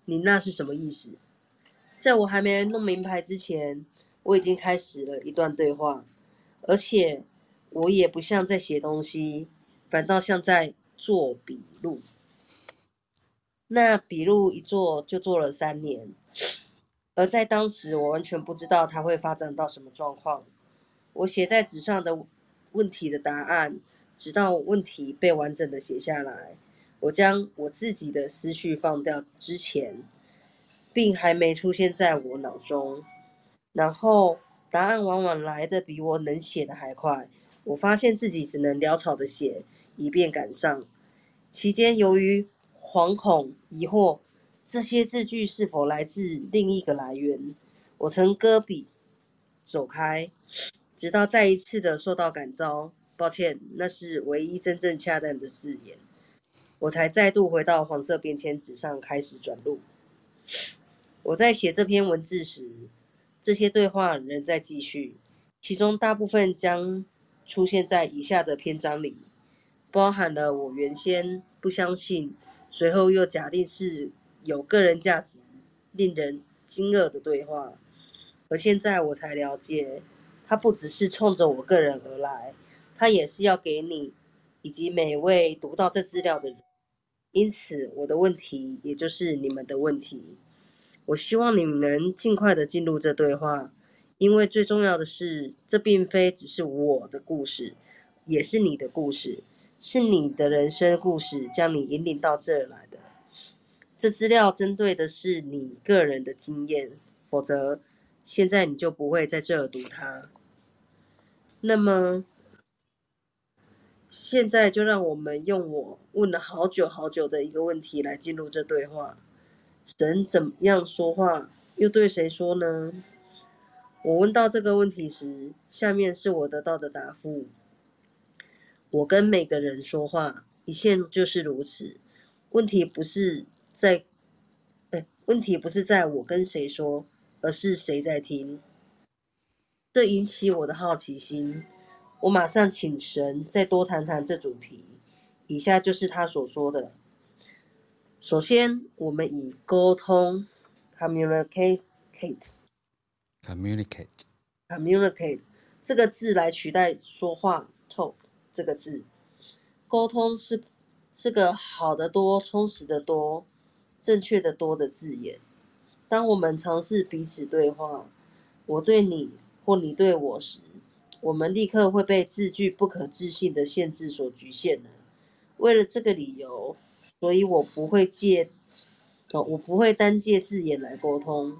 你那是什么意思？在我还没弄明白之前，我已经开始了一段对话，而且我也不像在写东西，反倒像在做笔录。那笔录一做就做了三年，而在当时我完全不知道它会发展到什么状况。我写在纸上的问题的答案，直到问题被完整的写下来。我将我自己的思绪放掉之前，并还没出现在我脑中。然后答案往往来的比我能写的还快。我发现自己只能潦草的写，以便赶上。期间由于惶恐、疑惑，这些字句是否来自另一个来源，我曾搁笔走开，直到再一次的受到感召。抱歉，那是唯一真正恰当的字眼。我才再度回到黄色便签纸上开始转录。我在写这篇文字时，这些对话仍在继续，其中大部分将出现在以下的篇章里，包含了我原先不相信，随后又假定是有个人价值、令人惊愕的对话，而现在我才了解，它不只是冲着我个人而来，它也是要给你以及每位读到这资料的人。因此，我的问题也就是你们的问题。我希望你们能尽快的进入这对话，因为最重要的是，这并非只是我的故事，也是你的故事，是你的人生故事将你引领到这儿来的。这资料针对的是你个人的经验，否则现在你就不会在这儿读它。那么。现在就让我们用我问了好久好久的一个问题来进入这对话。神怎么样说话，又对谁说呢？我问到这个问题时，下面是我得到的答复：我跟每个人说话，一切就是如此。问题不是在，哎，问题不是在我跟谁说，而是谁在听。这引起我的好奇心。我马上请神再多谈谈这主题。以下就是他所说的：首先，我们以沟通 （communicate）、
communicate、
communicate 这个字来取代说话 （talk） 这个字。沟通是是个好得多、充实得多、正确得多的字眼。当我们尝试彼此对话，我对你或你对我时，我们立刻会被字句不可置信的限制所局限了。为了这个理由，所以我不会借，哦，我不会单借字眼来沟通。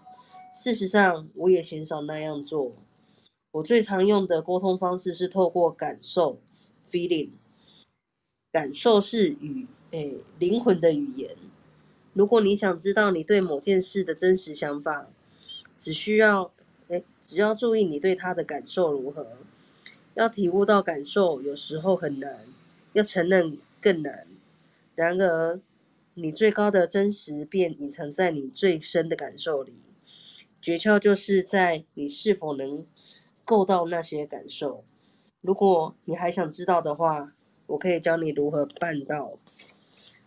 事实上，我也鲜少那样做。我最常用的沟通方式是透过感受 （feeling）。感受是语，诶，灵魂的语言。如果你想知道你对某件事的真实想法，只需要，诶，只要注意你对它的感受如何。要体悟到感受，有时候很难；要承认更难。然而，你最高的真实便隐藏在你最深的感受里。诀窍就是在你是否能够到那些感受。如果你还想知道的话，我可以教你如何办到。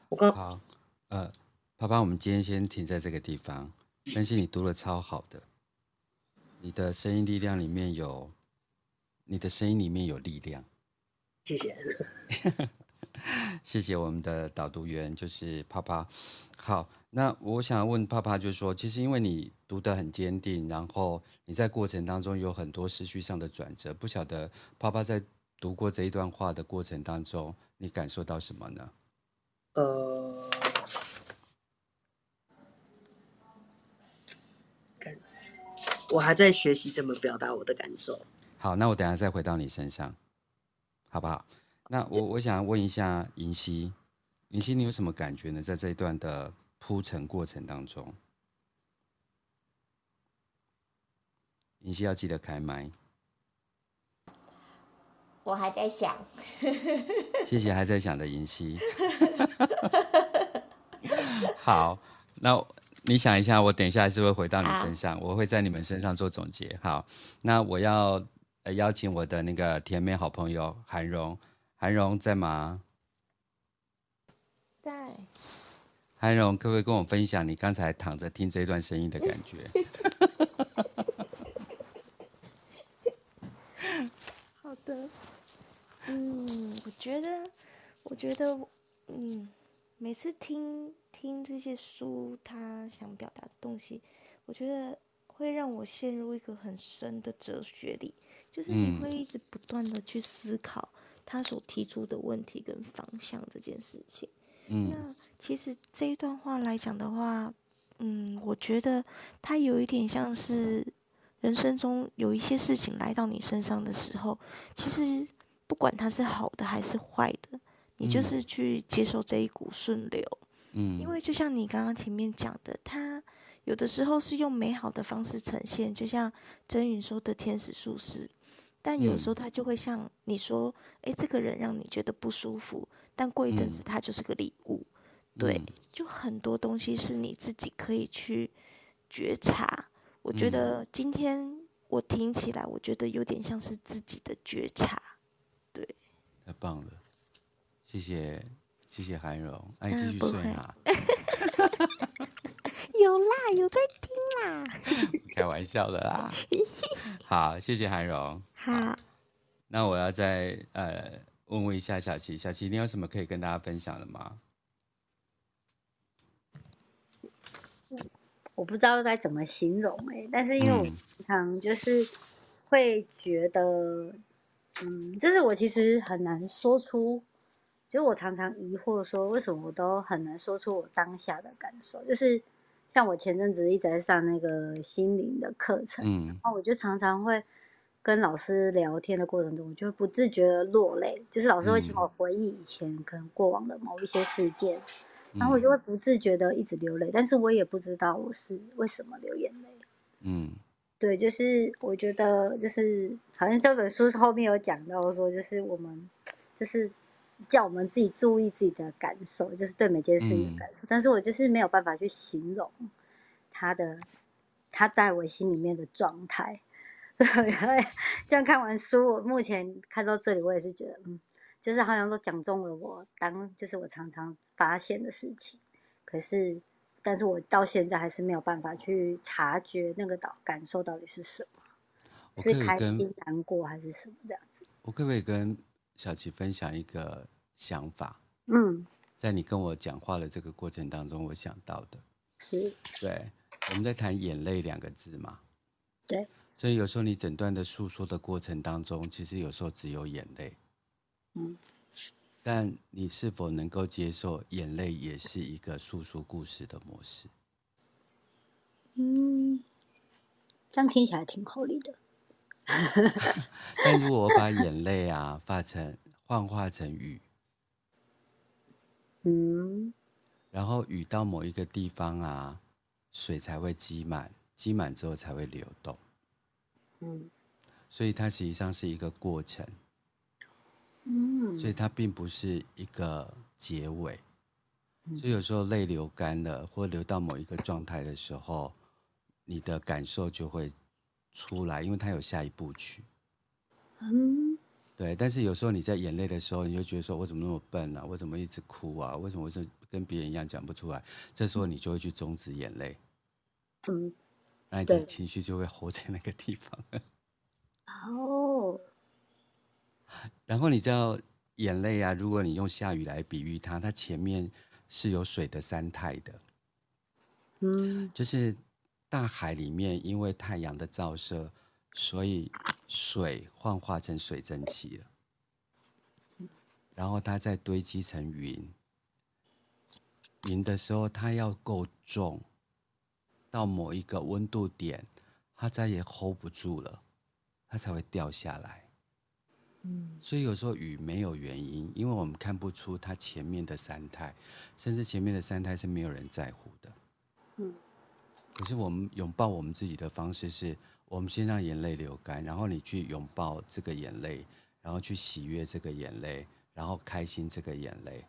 我刚
好，呃，爸爸，我们今天先停在这个地方。相信你读的超好的，你的声音力量里面有。你的声音里面有力量，
谢谢，
谢谢我们的导读员，就是泡泡。好，那我想问帕帕，就是说，其实因为你读得很坚定，然后你在过程当中有很多思绪上的转折，不晓得帕帕在读过这一段话的过程当中，你感受到什么呢？
呃，感，我还在学习怎么表达我的感受。
好，那我等下再回到你身上，好不好？那我我想问一下银溪，银溪你有什么感觉呢？在这一段的铺陈过程当中，银溪要记得开麦。
我还在想。
谢谢还在想的银溪。好，那你想一下，我等一下还是会回到你身上，我会在你们身上做总结。好，那我要邀请我的那个甜美好朋友韩荣，韩荣在吗？
在。
韩荣，可不可以跟我分享你刚才躺着听这段声音的感觉？
好的。嗯，我觉得，我觉得，嗯，每次听听这些书，他想表达的东西，我觉得会让我陷入一个很深的哲学里，就是你会一直不断的去思考他所提出的问题跟方向这件事情。嗯，那其实这一段话来讲的话，嗯，我觉得它有一点像是人生中有一些事情来到你身上的时候，其实不管它是好的还是坏的，你就是去接受这一股顺流。嗯，因为就像你刚刚前面讲的，它有的时候是用美好的方式呈现，就像真云说的天使术士。但有时候他就会像你说，哎、嗯，这个人让你觉得不舒服，但过一阵子他就是个礼物，嗯、对，就很多东西是你自己可以去觉察。我觉得今天我听起来，我觉得有点像是自己的觉察，对，
太棒了，谢谢谢谢韩蓉，哎，继续睡啊，
有啦，有在听啦，
开玩笑的啦，好，谢谢韩荣。好，那我要再呃问问一下小琪，小琪，你有什么可以跟大家分享的吗？
我不知道该怎么形容哎、欸，但是因为我平常就是会觉得，嗯，嗯，就是我其实很难说出，就是我常常疑惑说，为什么我都很难说出我当下的感受，就是像我前阵子一直在上那个心灵的课程，嗯，然后我就常常会。跟老师聊天的过程中，我就不自觉的落泪，就是老师会请我回忆以前可能过往的某一些事件，嗯、然后我就会不自觉的一直流泪，但是我也不知道我是为什么流眼泪。嗯，对，就是我觉得就是好像这本书后面有讲到说，就是我们就是叫我们自己注意自己的感受，就是对每件事情的感受，嗯、但是我就是没有办法去形容他的他在我心里面的状态。对，这样看完书，我目前看到这里，我也是觉得，嗯，就是好像都讲中了我当，就是我常常发现的事情。可是，但是我到现在还是没有办法去察觉那个到感受到底是什么，是开心、难过还是什么这样子。
我可不可以跟小琪分享一个想法？
嗯，
在你跟我讲话的这个过程当中，我想到的
是，
对，我们在谈眼泪两个字嘛，
对。
所以有时候你整段的诉说的过程当中，其实有时候只有眼泪，
嗯，
但你是否能够接受眼泪也是一个诉说故事的模式？
嗯，这样听起来挺合理的。
但如果我把眼泪啊化成幻化成雨，
嗯，
然后雨到某一个地方啊，水才会积满，积满之后才会流动。
嗯，
所以它实际上是一个过程，
嗯，
所以它并不是一个结尾，所以有时候泪流干了，或流到某一个状态的时候，你的感受就会出来，因为它有下一部曲。
嗯，
对。但是有时候你在眼泪的时候，你就觉得说，我怎么那么笨啊？我怎么一直哭啊？为什么我是跟别人一样讲不出来？这时候你就会去终止眼泪。
嗯。
那你的情绪就会 hold 在那个地方。
哦。
然后你知道眼泪啊，如果你用下雨来比喻它，它前面是有水的三态的。
嗯，
就是大海里面因为太阳的照射，所以水幻化成水蒸气了，然后它再堆积成云。云的时候，它要够重，到某一个温度点，它再也 hold 不住了，它才会掉下来。嗯，所以有时候雨没有原因，因为我们看不出它前面的三态，甚至前面的三态是没有人在乎的。嗯，可是我们拥抱我们自己的方式是，我们先让眼泪流干，然后你去拥抱这个眼泪，然后去喜悦这个眼泪，然后开心这个眼泪。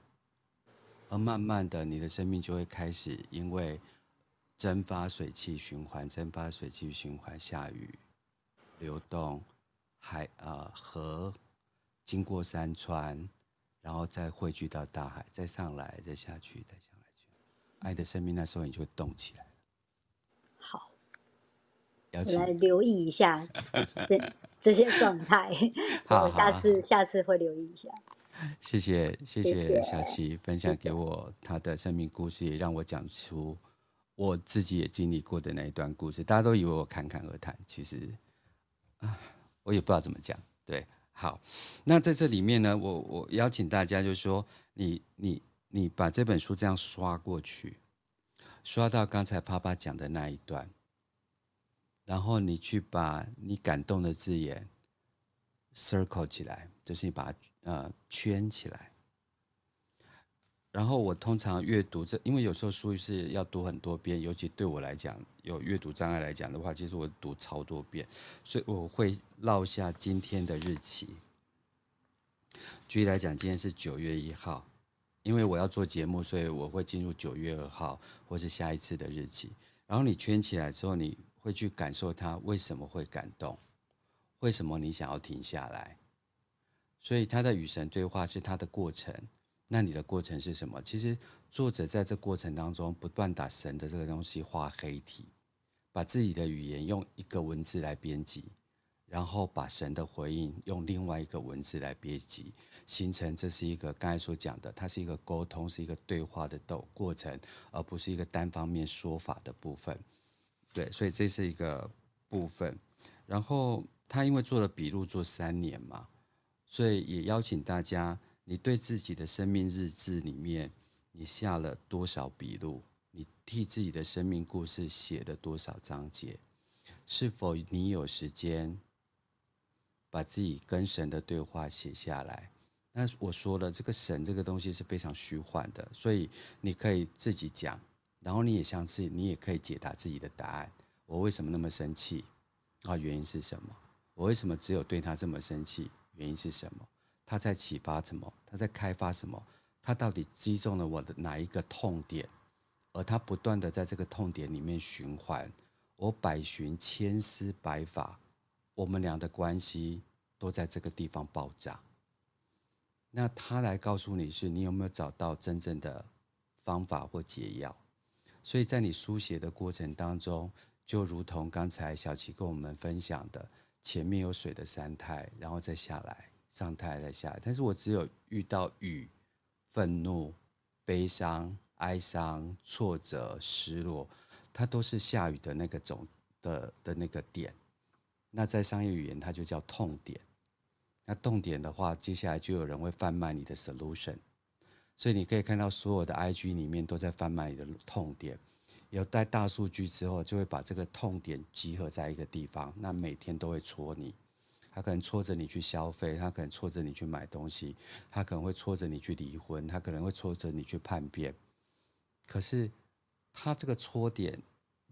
而慢慢的，你的生命就会开始，因为蒸发水汽循环，蒸发水汽循环，下雨，流动，海呃河，经过山川，然后再汇聚到大海，再上来，再下去，再上来去。爱的生命那时候你就会动起来。
好，我来留意一下这 这些状态，我下次下次会留意一下。
谢谢谢谢小琪分享给我他的生命故事，也让我讲出我自己也经历过的那一段故事。大家都以为我侃侃而谈，其实啊，我也不知道怎么讲。对，好，那在这里面呢，我我邀请大家，就是说，你你你把这本书这样刷过去，刷到刚才爸爸讲的那一段，然后你去把你感动的字眼 circle 起来，就是你把它。呃，圈起来。然后我通常阅读这，因为有时候书是要读很多遍，尤其对我来讲，有阅读障碍来讲的话，其实我读超多遍，所以我会落下今天的日期。举例来讲，今天是九月一号，因为我要做节目，所以我会进入九月二号或是下一次的日期。然后你圈起来之后，你会去感受它为什么会感动，为什么你想要停下来。所以他的与神对话是他的过程，那你的过程是什么？其实作者在这过程当中不断把神的这个东西画黑体，把自己的语言用一个文字来编辑，然后把神的回应用另外一个文字来编辑，形成这是一个刚才所讲的，它是一个沟通，是一个对话的斗过程，而不是一个单方面说法的部分。对，所以这是一个部分。然后他因为做了笔录做三年嘛。所以也邀请大家，你对自己的生命日志里面，你下了多少笔录？你替自己的生命故事写了多少章节？是否你有时间把自己跟神的对话写下来？那我说了，这个神这个东西是非常虚幻的，所以你可以自己讲，然后你也相信，你也可以解答自己的答案。我为什么那么生气？啊，原因是什么？我为什么只有对他这么生气？原因是什么？他在启发什么？他在开发什么？他到底击中了我的哪一个痛点？而他不断的在这个痛点里面循环，我百寻千思百法，我们俩的关系都在这个地方爆炸。那他来告诉你是，你有没有找到真正的方法或解药？所以在你书写的过程当中，就如同刚才小琪跟我们分享的。前面有水的三态，然后再下来，上态再下来。但是我只有遇到雨、愤怒、悲伤、哀伤、挫折、失落，它都是下雨的那个种的的那个点。那在商业语言，它就叫痛点。那痛点的话，接下来就有人会贩卖你的 solution。所以你可以看到，所有的 IG 里面都在贩卖你的痛点。有带大数据之后，就会把这个痛点集合在一个地方，那每天都会戳你，他可能戳着你去消费，他可能戳着你去买东西，他可能会戳着你去离婚，他可能会戳着你去叛变。可是，他这个戳点，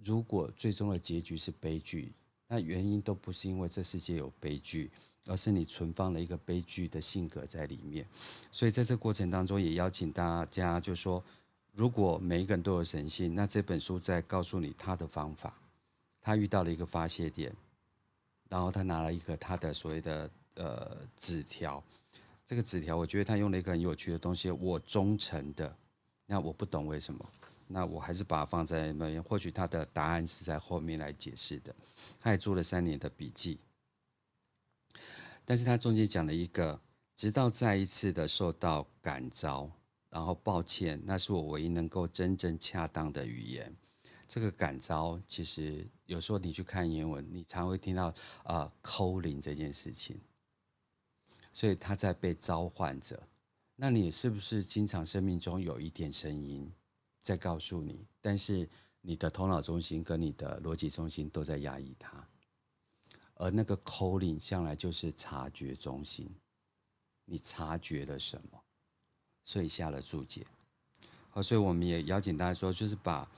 如果最终的结局是悲剧，那原因都不是因为这世界有悲剧，而是你存放了一个悲剧的性格在里面。所以在这过程当中，也邀请大家就说。如果每一个人都有神性，那这本书在告诉你他的方法。他遇到了一个发泄点，然后他拿了一个他的所谓的呃纸条。这个纸条，我觉得他用了一个很有趣的东西。我忠诚的，那我不懂为什么，那我还是把它放在那边。或许他的答案是在后面来解释的。他也做了三年的笔记，但是他中间讲了一个，直到再一次的受到感召。然后抱歉，那是我唯一能够真正恰当的语言。这个感召，其实有时候你去看原文，你常会听到啊 calling 这件事情，所以他在被召唤着。那你是不是经常生命中有一点声音在告诉你，但是你的头脑中心跟你的逻辑中心都在压抑它，而那个 calling 向来就是察觉中心，你察觉了什么，所以下了注解。好，所以我们也邀请大家说，就是把。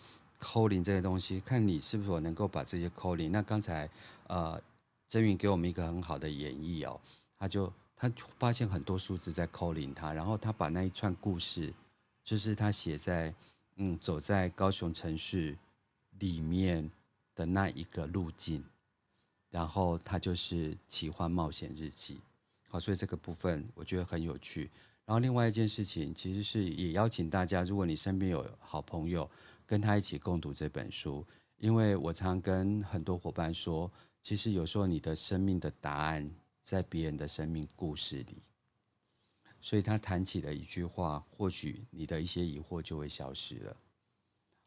calling 这些东西，看你是否能够把这些 calling。那刚才呃，真云给我们一个很好的演绎哦，他就他发现很多数字在 calling 他，然后他把那一串故事，就是他写在嗯走在高雄城市里面的那一个路径，然后他就是奇幻冒险日记。好，所以这个部分我觉得很有趣。然后另外一件事情，其实是也邀请大家，如果你身边有好朋友。跟他一起共读这本书，因为我常跟很多伙伴说，其实有时候你的生命的答案在别人的生命故事里，所以他谈起的一句话，或许你的一些疑惑就会消失了。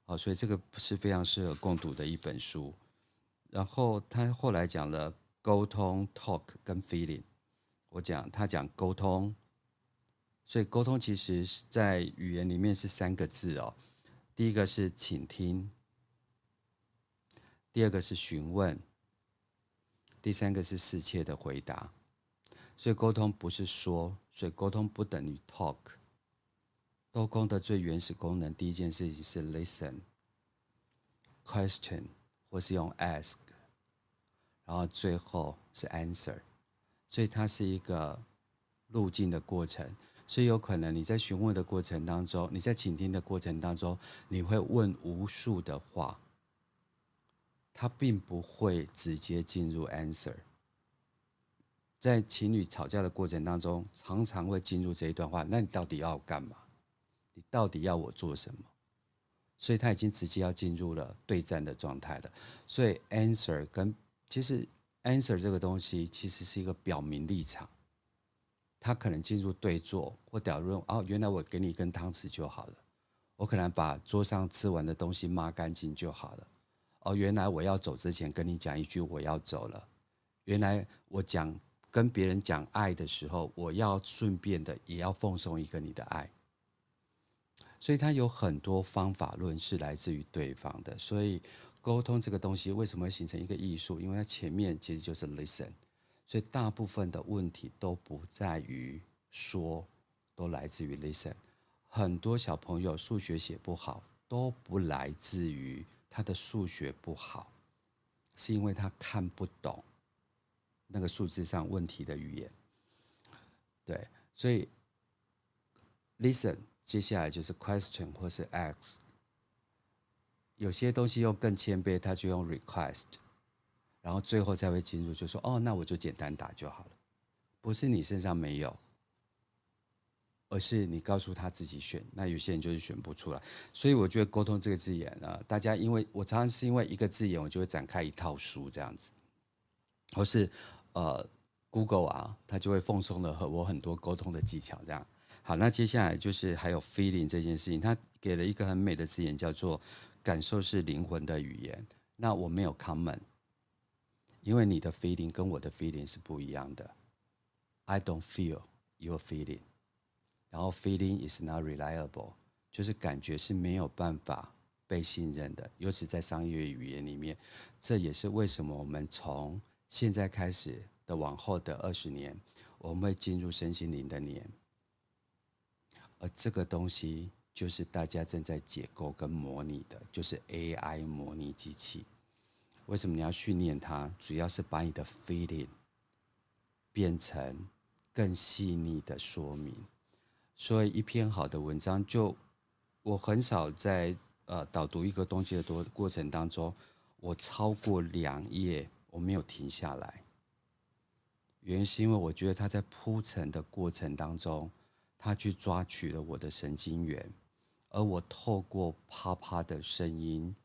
好，所以这个是非常适合共读的一本书。然后他后来讲了沟通 （talk） 跟 feeling，我讲他讲沟通，所以沟通其实是在语言里面是三个字哦。第一个是倾听，第二个是询问，第三个是适切的回答。所以沟通不是说，所以沟通不等于 talk。沟通的最原始功能，第一件事情是 listen、question 或是用 ask，然后最后是 answer。所以它是一个路径的过程。所以有可能你在询问的过程当中，你在倾听的过程当中，你会问无数的话，它并不会直接进入 answer。在情侣吵架的过程当中，常常会进入这一段话，那你到底要干嘛？你到底要我做什么？所以他已经直接要进入了对战的状态了。所以 answer 跟其实 answer 这个东西，其实是一个表明立场。他可能进入对坐或表论哦，原来我给你一根汤匙就好了，我可能把桌上吃完的东西抹干净就好了。哦，原来我要走之前跟你讲一句我要走了。原来我讲跟别人讲爱的时候，我要顺便的也要奉送一个你的爱。所以他有很多方法论是来自于对方的。所以沟通这个东西为什么会形成一个艺术？因为它前面其实就是 listen。所以大部分的问题都不在于说，都来自于 listen。很多小朋友数学写不好，都不来自于他的数学不好，是因为他看不懂那个数字上问题的语言。对，所以 listen 接下来就是 question 或是 ask。有些东西又更谦卑，他就用 request。然后最后才会进入，就说哦，那我就简单打就好了，不是你身上没有，而是你告诉他自己选。那有些人就是选不出来，所以我觉得沟通这个字眼呢，大家因为我常常是因为一个字眼，我就会展开一套书这样子，或是呃 Google 啊，他就会奉送了和我很多沟通的技巧这样。好，那接下来就是还有 feeling 这件事情，他给了一个很美的字眼，叫做感受是灵魂的语言。那我没有 comment。因为你的 feeling 跟我的 feeling 是不一样的，I don't feel your feeling，然后 feeling is not reliable，就是感觉是没有办法被信任的，尤其在商业语言里面，这也是为什么我们从现在开始的往后的二十年，我们会进入身心灵的年，而这个东西就是大家正在解构跟模拟的，就是 AI 模拟机器。为什么你要训练它？主要是把你的 feeling 变成更细腻的说明。所以一篇好的文章就，就我很少在呃导读一个东西的多过程当中，我超过两页我没有停下来。原因是因为我觉得他在铺陈的过程当中，他去抓取了我的神经元，而我透过啪啪的声音。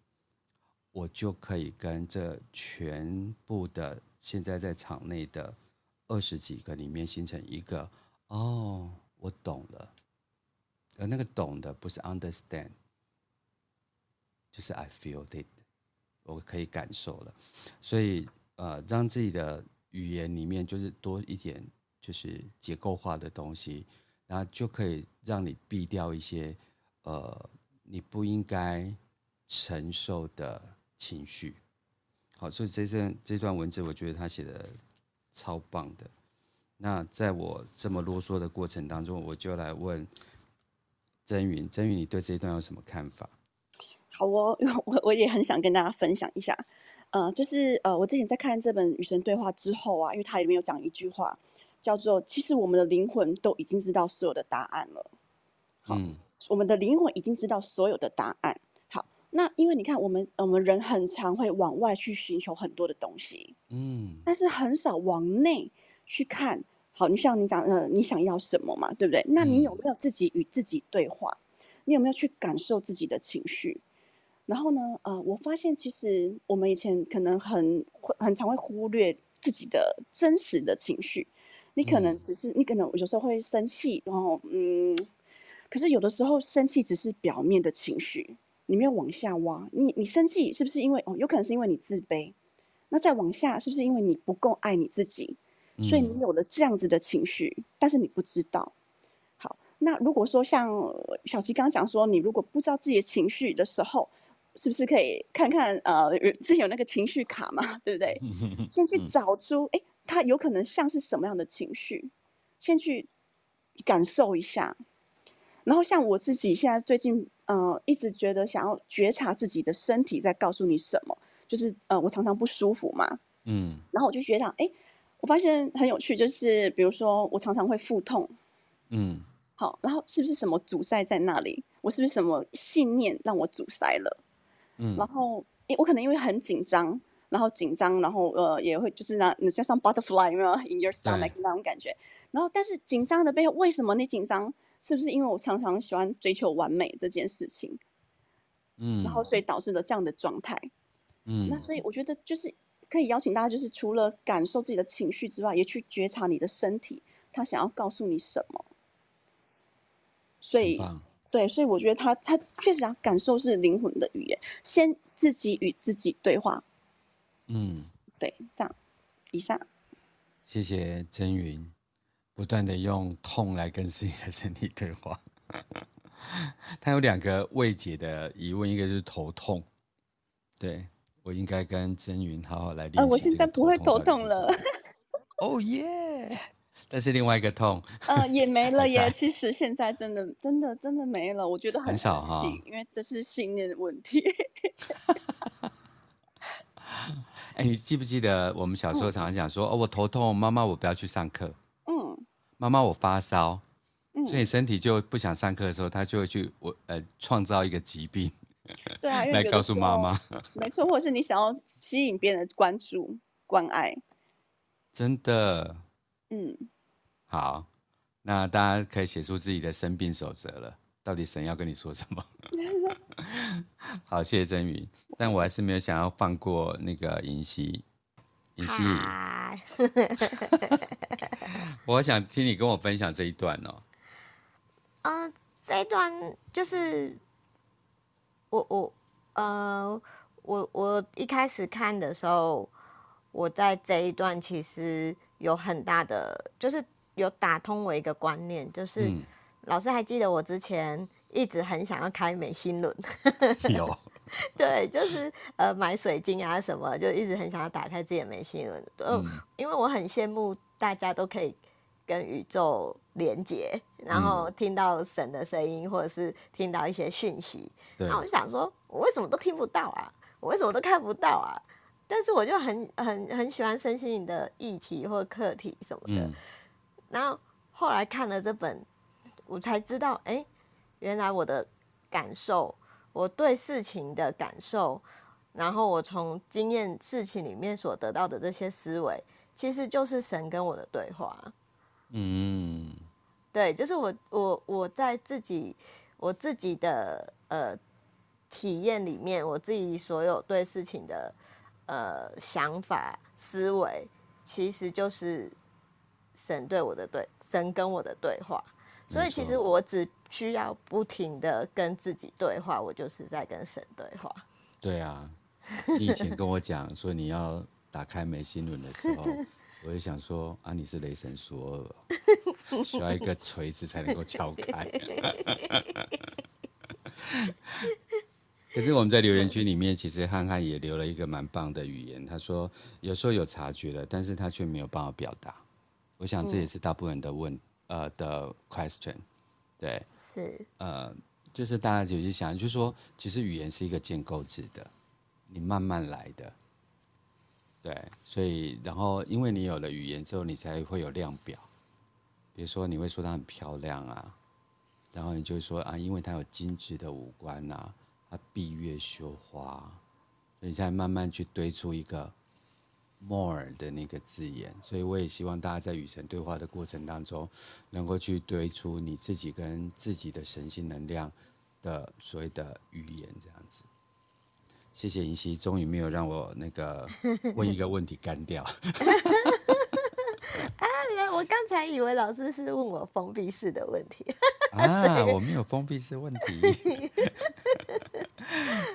我就可以跟这全部的现在在场内的二十几个里面形成一个哦，我懂了。而那个懂的不是 understand，就是 I feel it，我可以感受了。所以呃，让自己的语言里面就是多一点就是结构化的东西，然后就可以让你避掉一些呃你不应该承受的情绪。好，所以这段这段文字，我觉得他写的超棒的。那在我这么啰嗦的过程当中，我就来问曾云，曾云，你对这一段有什么看法？
好哦，我我也很想跟大家分享一下，呃，就是呃，我之前在看这本《与神对话》之后啊，因为它里面有讲一句话，叫做“其实我们的灵魂都已经知道所有的答案了”。好，嗯，我们的灵魂已经知道所有的答案。好，那因为你看，我们我们人很常会往外去寻求很多的东西，嗯，但是很少往内。去看好，你像你讲，呃，你想要什么嘛，对不对？那你有没有自己与自己对话？你有没有去感受自己的情绪？然后呢，呃，我发现其实我们以前可能很很常会忽略自己的真实的情绪。你可能只是，你可能有时候会生气，然后嗯，可是有的时候生气只是表面的情绪，你没有往下挖。你你生气是不是因为哦？有可能是因为你自卑。那再往下，是不是因为你不够爱你自己？所以你有了这样子的情绪，嗯，但是你不知道。好，那如果说像小琪刚刚讲说，你如果不知道自己的情绪的时候，是不是可以看看呃，之前有那个情绪卡嘛，对不对？先去找出，哎，他有可能像是什么样的情绪，先去感受一下。然后像我自己现在最近呃，一直觉得想要觉察自己的身体在告诉你什么，就是呃，我常常不舒服嘛，嗯，然后我就觉得，哎。我发现很有趣，就是比如说我常常会腹痛，嗯，好，然后是不是什么阻塞在那里？我是不是什么信念让我阻塞了？嗯，然后我可能因为很紧张，然后紧张，然后呃也会就是那你就像 butterfly 有没有 in your stomach 那种感觉？然后但是紧张的背后为什么你紧张？是不是因为我常常喜欢追求完美这件事情？嗯，然后所以导致了这样的状态。嗯，那所以我觉得就是。可以邀请大家，就是除了感受自己的情绪之外，也去觉察你的身体，他想要告诉你什么。所以，对，所以我觉得他他确实啊，感受是灵魂的语言，先自己与自己对话。嗯，对，这样，以上。
谢谢真云，不断的用痛来跟自己的身体对话。他有两个未解的疑问，一个就是头痛，对。我应该跟真云好好来练习。呃，
我现在不会头痛了。
哦耶！但是另外一个痛，
呃，也没了耶。其实现在真的、真的、真的没了。我觉得很，
很少哈，
因为这是信念的问题。
哎，你记不记得我们小时候常常讲说，嗯、哦，我头痛，妈妈我不要去上课。嗯。妈妈我发烧。嗯。所以身体就不想上课的时候，他就会去我呃创造一个疾病。
对啊，
来告诉妈妈，
没错，或者是你想要吸引别人的关注、关爱，
真的，嗯，好，那大家可以写出自己的生病守则了。到底神要跟你说什么？好，谢谢真云，但我还是没有想要放过那个银溪，银溪，我想听你跟我分享这一段哦。
嗯、呃，这一段就是。我我呃我我一开始看的时候，我在这一段其实有很大的，就是有打通我一个观念，就是、嗯、老师还记得我之前一直很想要开美心轮，有，对，就是呃买水晶啊什么，就一直很想要打开自己的美心轮，嗯，因为我很羡慕大家都可以。跟宇宙连接，然后听到神的声音，或者是听到一些讯息，那、嗯、我就想说，我为什么都听不到啊？我为什么都看不到啊？但是我就很很很喜欢身心灵的议题或课题什么的。嗯、然后后来看了这本，我才知道，哎、欸，原来我的感受，我对事情的感受，然后我从经验事情里面所得到的这些思维，其实就是神跟我的对话。嗯，对，就是我我我在自己我自己的呃体验里面，我自己所有对事情的呃想法思维，其实就是神对我的对神跟我的对话。所以其实我只需要不停的跟自己对话，我就是在跟神对话。
对啊，你以前跟我讲 说你要打开眉心轮的时候，我就想说啊，你是雷神索尔，需要一个锤子才能够敲开。可是我们在留言区里面，其实汉汉也留了一个蛮棒的语言。他说有时候有察觉了，但是他却没有办法表达。我想这也是大部分人的问呃的 question，对，
是
呃，就是大家有些想，就是说其实语言是一个建构制的，你慢慢来的，对，所以然后因为你有了语言之后，你才会有量表。比如说你会说她很漂亮啊，然后你就会说啊，因为她有精致的五官啊。她闭月羞花，所以才慢慢去堆出一个 more 的那个字眼。所以我也希望大家在与神对话的过程当中，能够去堆出你自己跟自己的神性能量的所谓的语言，这样子。谢谢银溪，终于没有让我那个 问一个问题干掉。
啊，我刚才以为老师是问我封闭式的问题。
啊，我没有封闭式问题。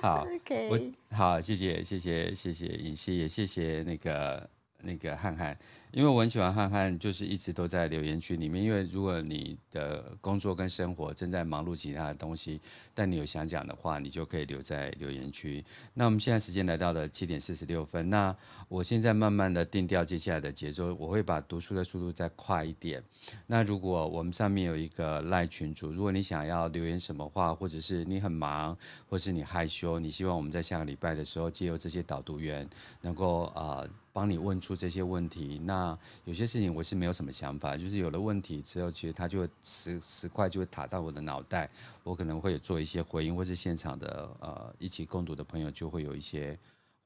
好，Okay. 我好，谢谢，谢谢，谢谢尹希，也谢谢那个那个汉汉。因为我很喜欢汉汉，就是一直都在留言区里面。因为如果你的工作跟生活正在忙碌其他的东西，但你有想讲的话，你就可以留在留言区。那我们现在时间来到了七点四十六分，那我现在慢慢的定调接下来的节奏，我会把读书的速度再快一点。那如果我们上面有一个赖群主，如果你想要留言什么话，或者是你很忙，或是你害羞，你希望我们在下个礼拜的时候，借由这些导读员能够呃。帮你问出这些问题，那有些事情我是没有什么想法，就是有了问题之后，其实它就会十十块就会打到我的脑袋，我可能会做一些回应，或是现场的呃一起共读的朋友就会有一些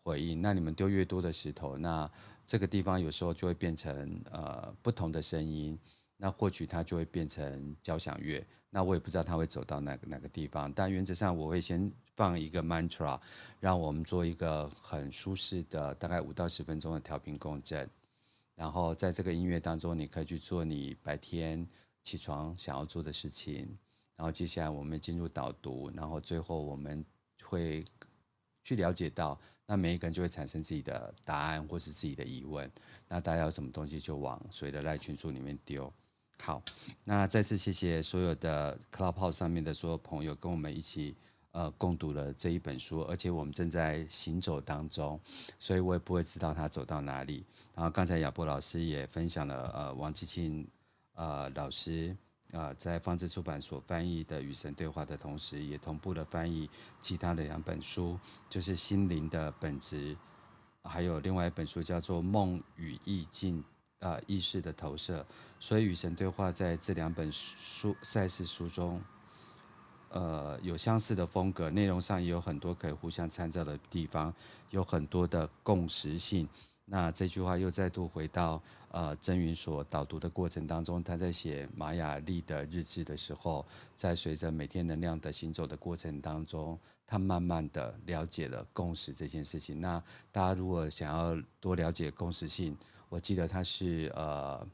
回应。那你们丢越多的石头，那这个地方有时候就会变成呃不同的声音，那或许它就会变成交响乐。那我也不知道它会走到哪个哪个地方，但原则上我会先放一个 mantra，让我们做一个很舒适的大概五到十分钟的调频共振，然后在这个音乐当中，你可以去做你白天起床想要做的事情，然后接下来我们进入导读，然后最后我们会去了解到，那每一个人就会产生自己的答案或是自己的疑问，那大家有什么东西就往谁的赖群组里面丢。好，那再次谢谢所有的 Clubhouse 上面的所有朋友跟我们一起呃共读了这一本书，而且我们正在行走当中，所以我也不会知道他走到哪里。然后刚才亚波老师也分享了呃王季庆呃老师呃在方志出版所翻译的《与神对话》的同时，也同步的翻译其他的两本书，就是《心灵的本质》，还有另外一本书叫做《梦与意境》。啊，意识的投射，所以与神对话在这两本书赛事书中，呃，有相似的风格，内容上也有很多可以互相参照的地方，有很多的共识性。那这句话又再度回到呃，曾云所导读的过程当中，他在写玛雅历的日志的时候，在随着每天能量的行走的过程当中，他慢慢的了解了共识这件事情。那大家如果想要多了解共识性，我记得他是呃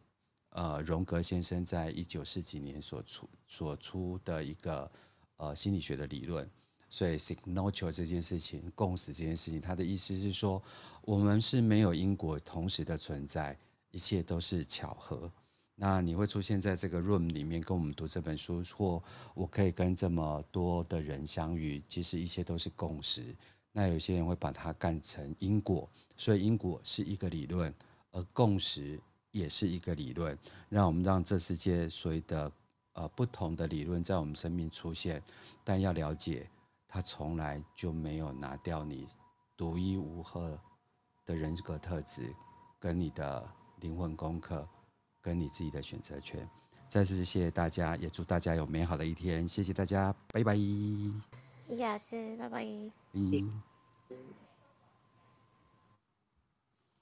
呃荣格先生在一九四几年所出所出的一个呃心理学的理论，所以 signature 这件事情，共识这件事情，他的意思是说，我们是没有因果同时的存在，一切都是巧合。那你会出现在这个 room 里面跟我们读这本书，或我可以跟这么多的人相遇，其实一切都是共识。那有些人会把它干成因果，所以因果是一个理论。而共识也是一个理论，让我们让这世界所谓的呃不同的理论在我们生命出现，但要了解，它从来就没有拿掉你独一无二的人格特质，跟你的灵魂功课，跟你自己的选择权。再次谢谢大家，也祝大家有美好的一天。谢谢大家，拜拜。
叶老师，拜拜。
嗯。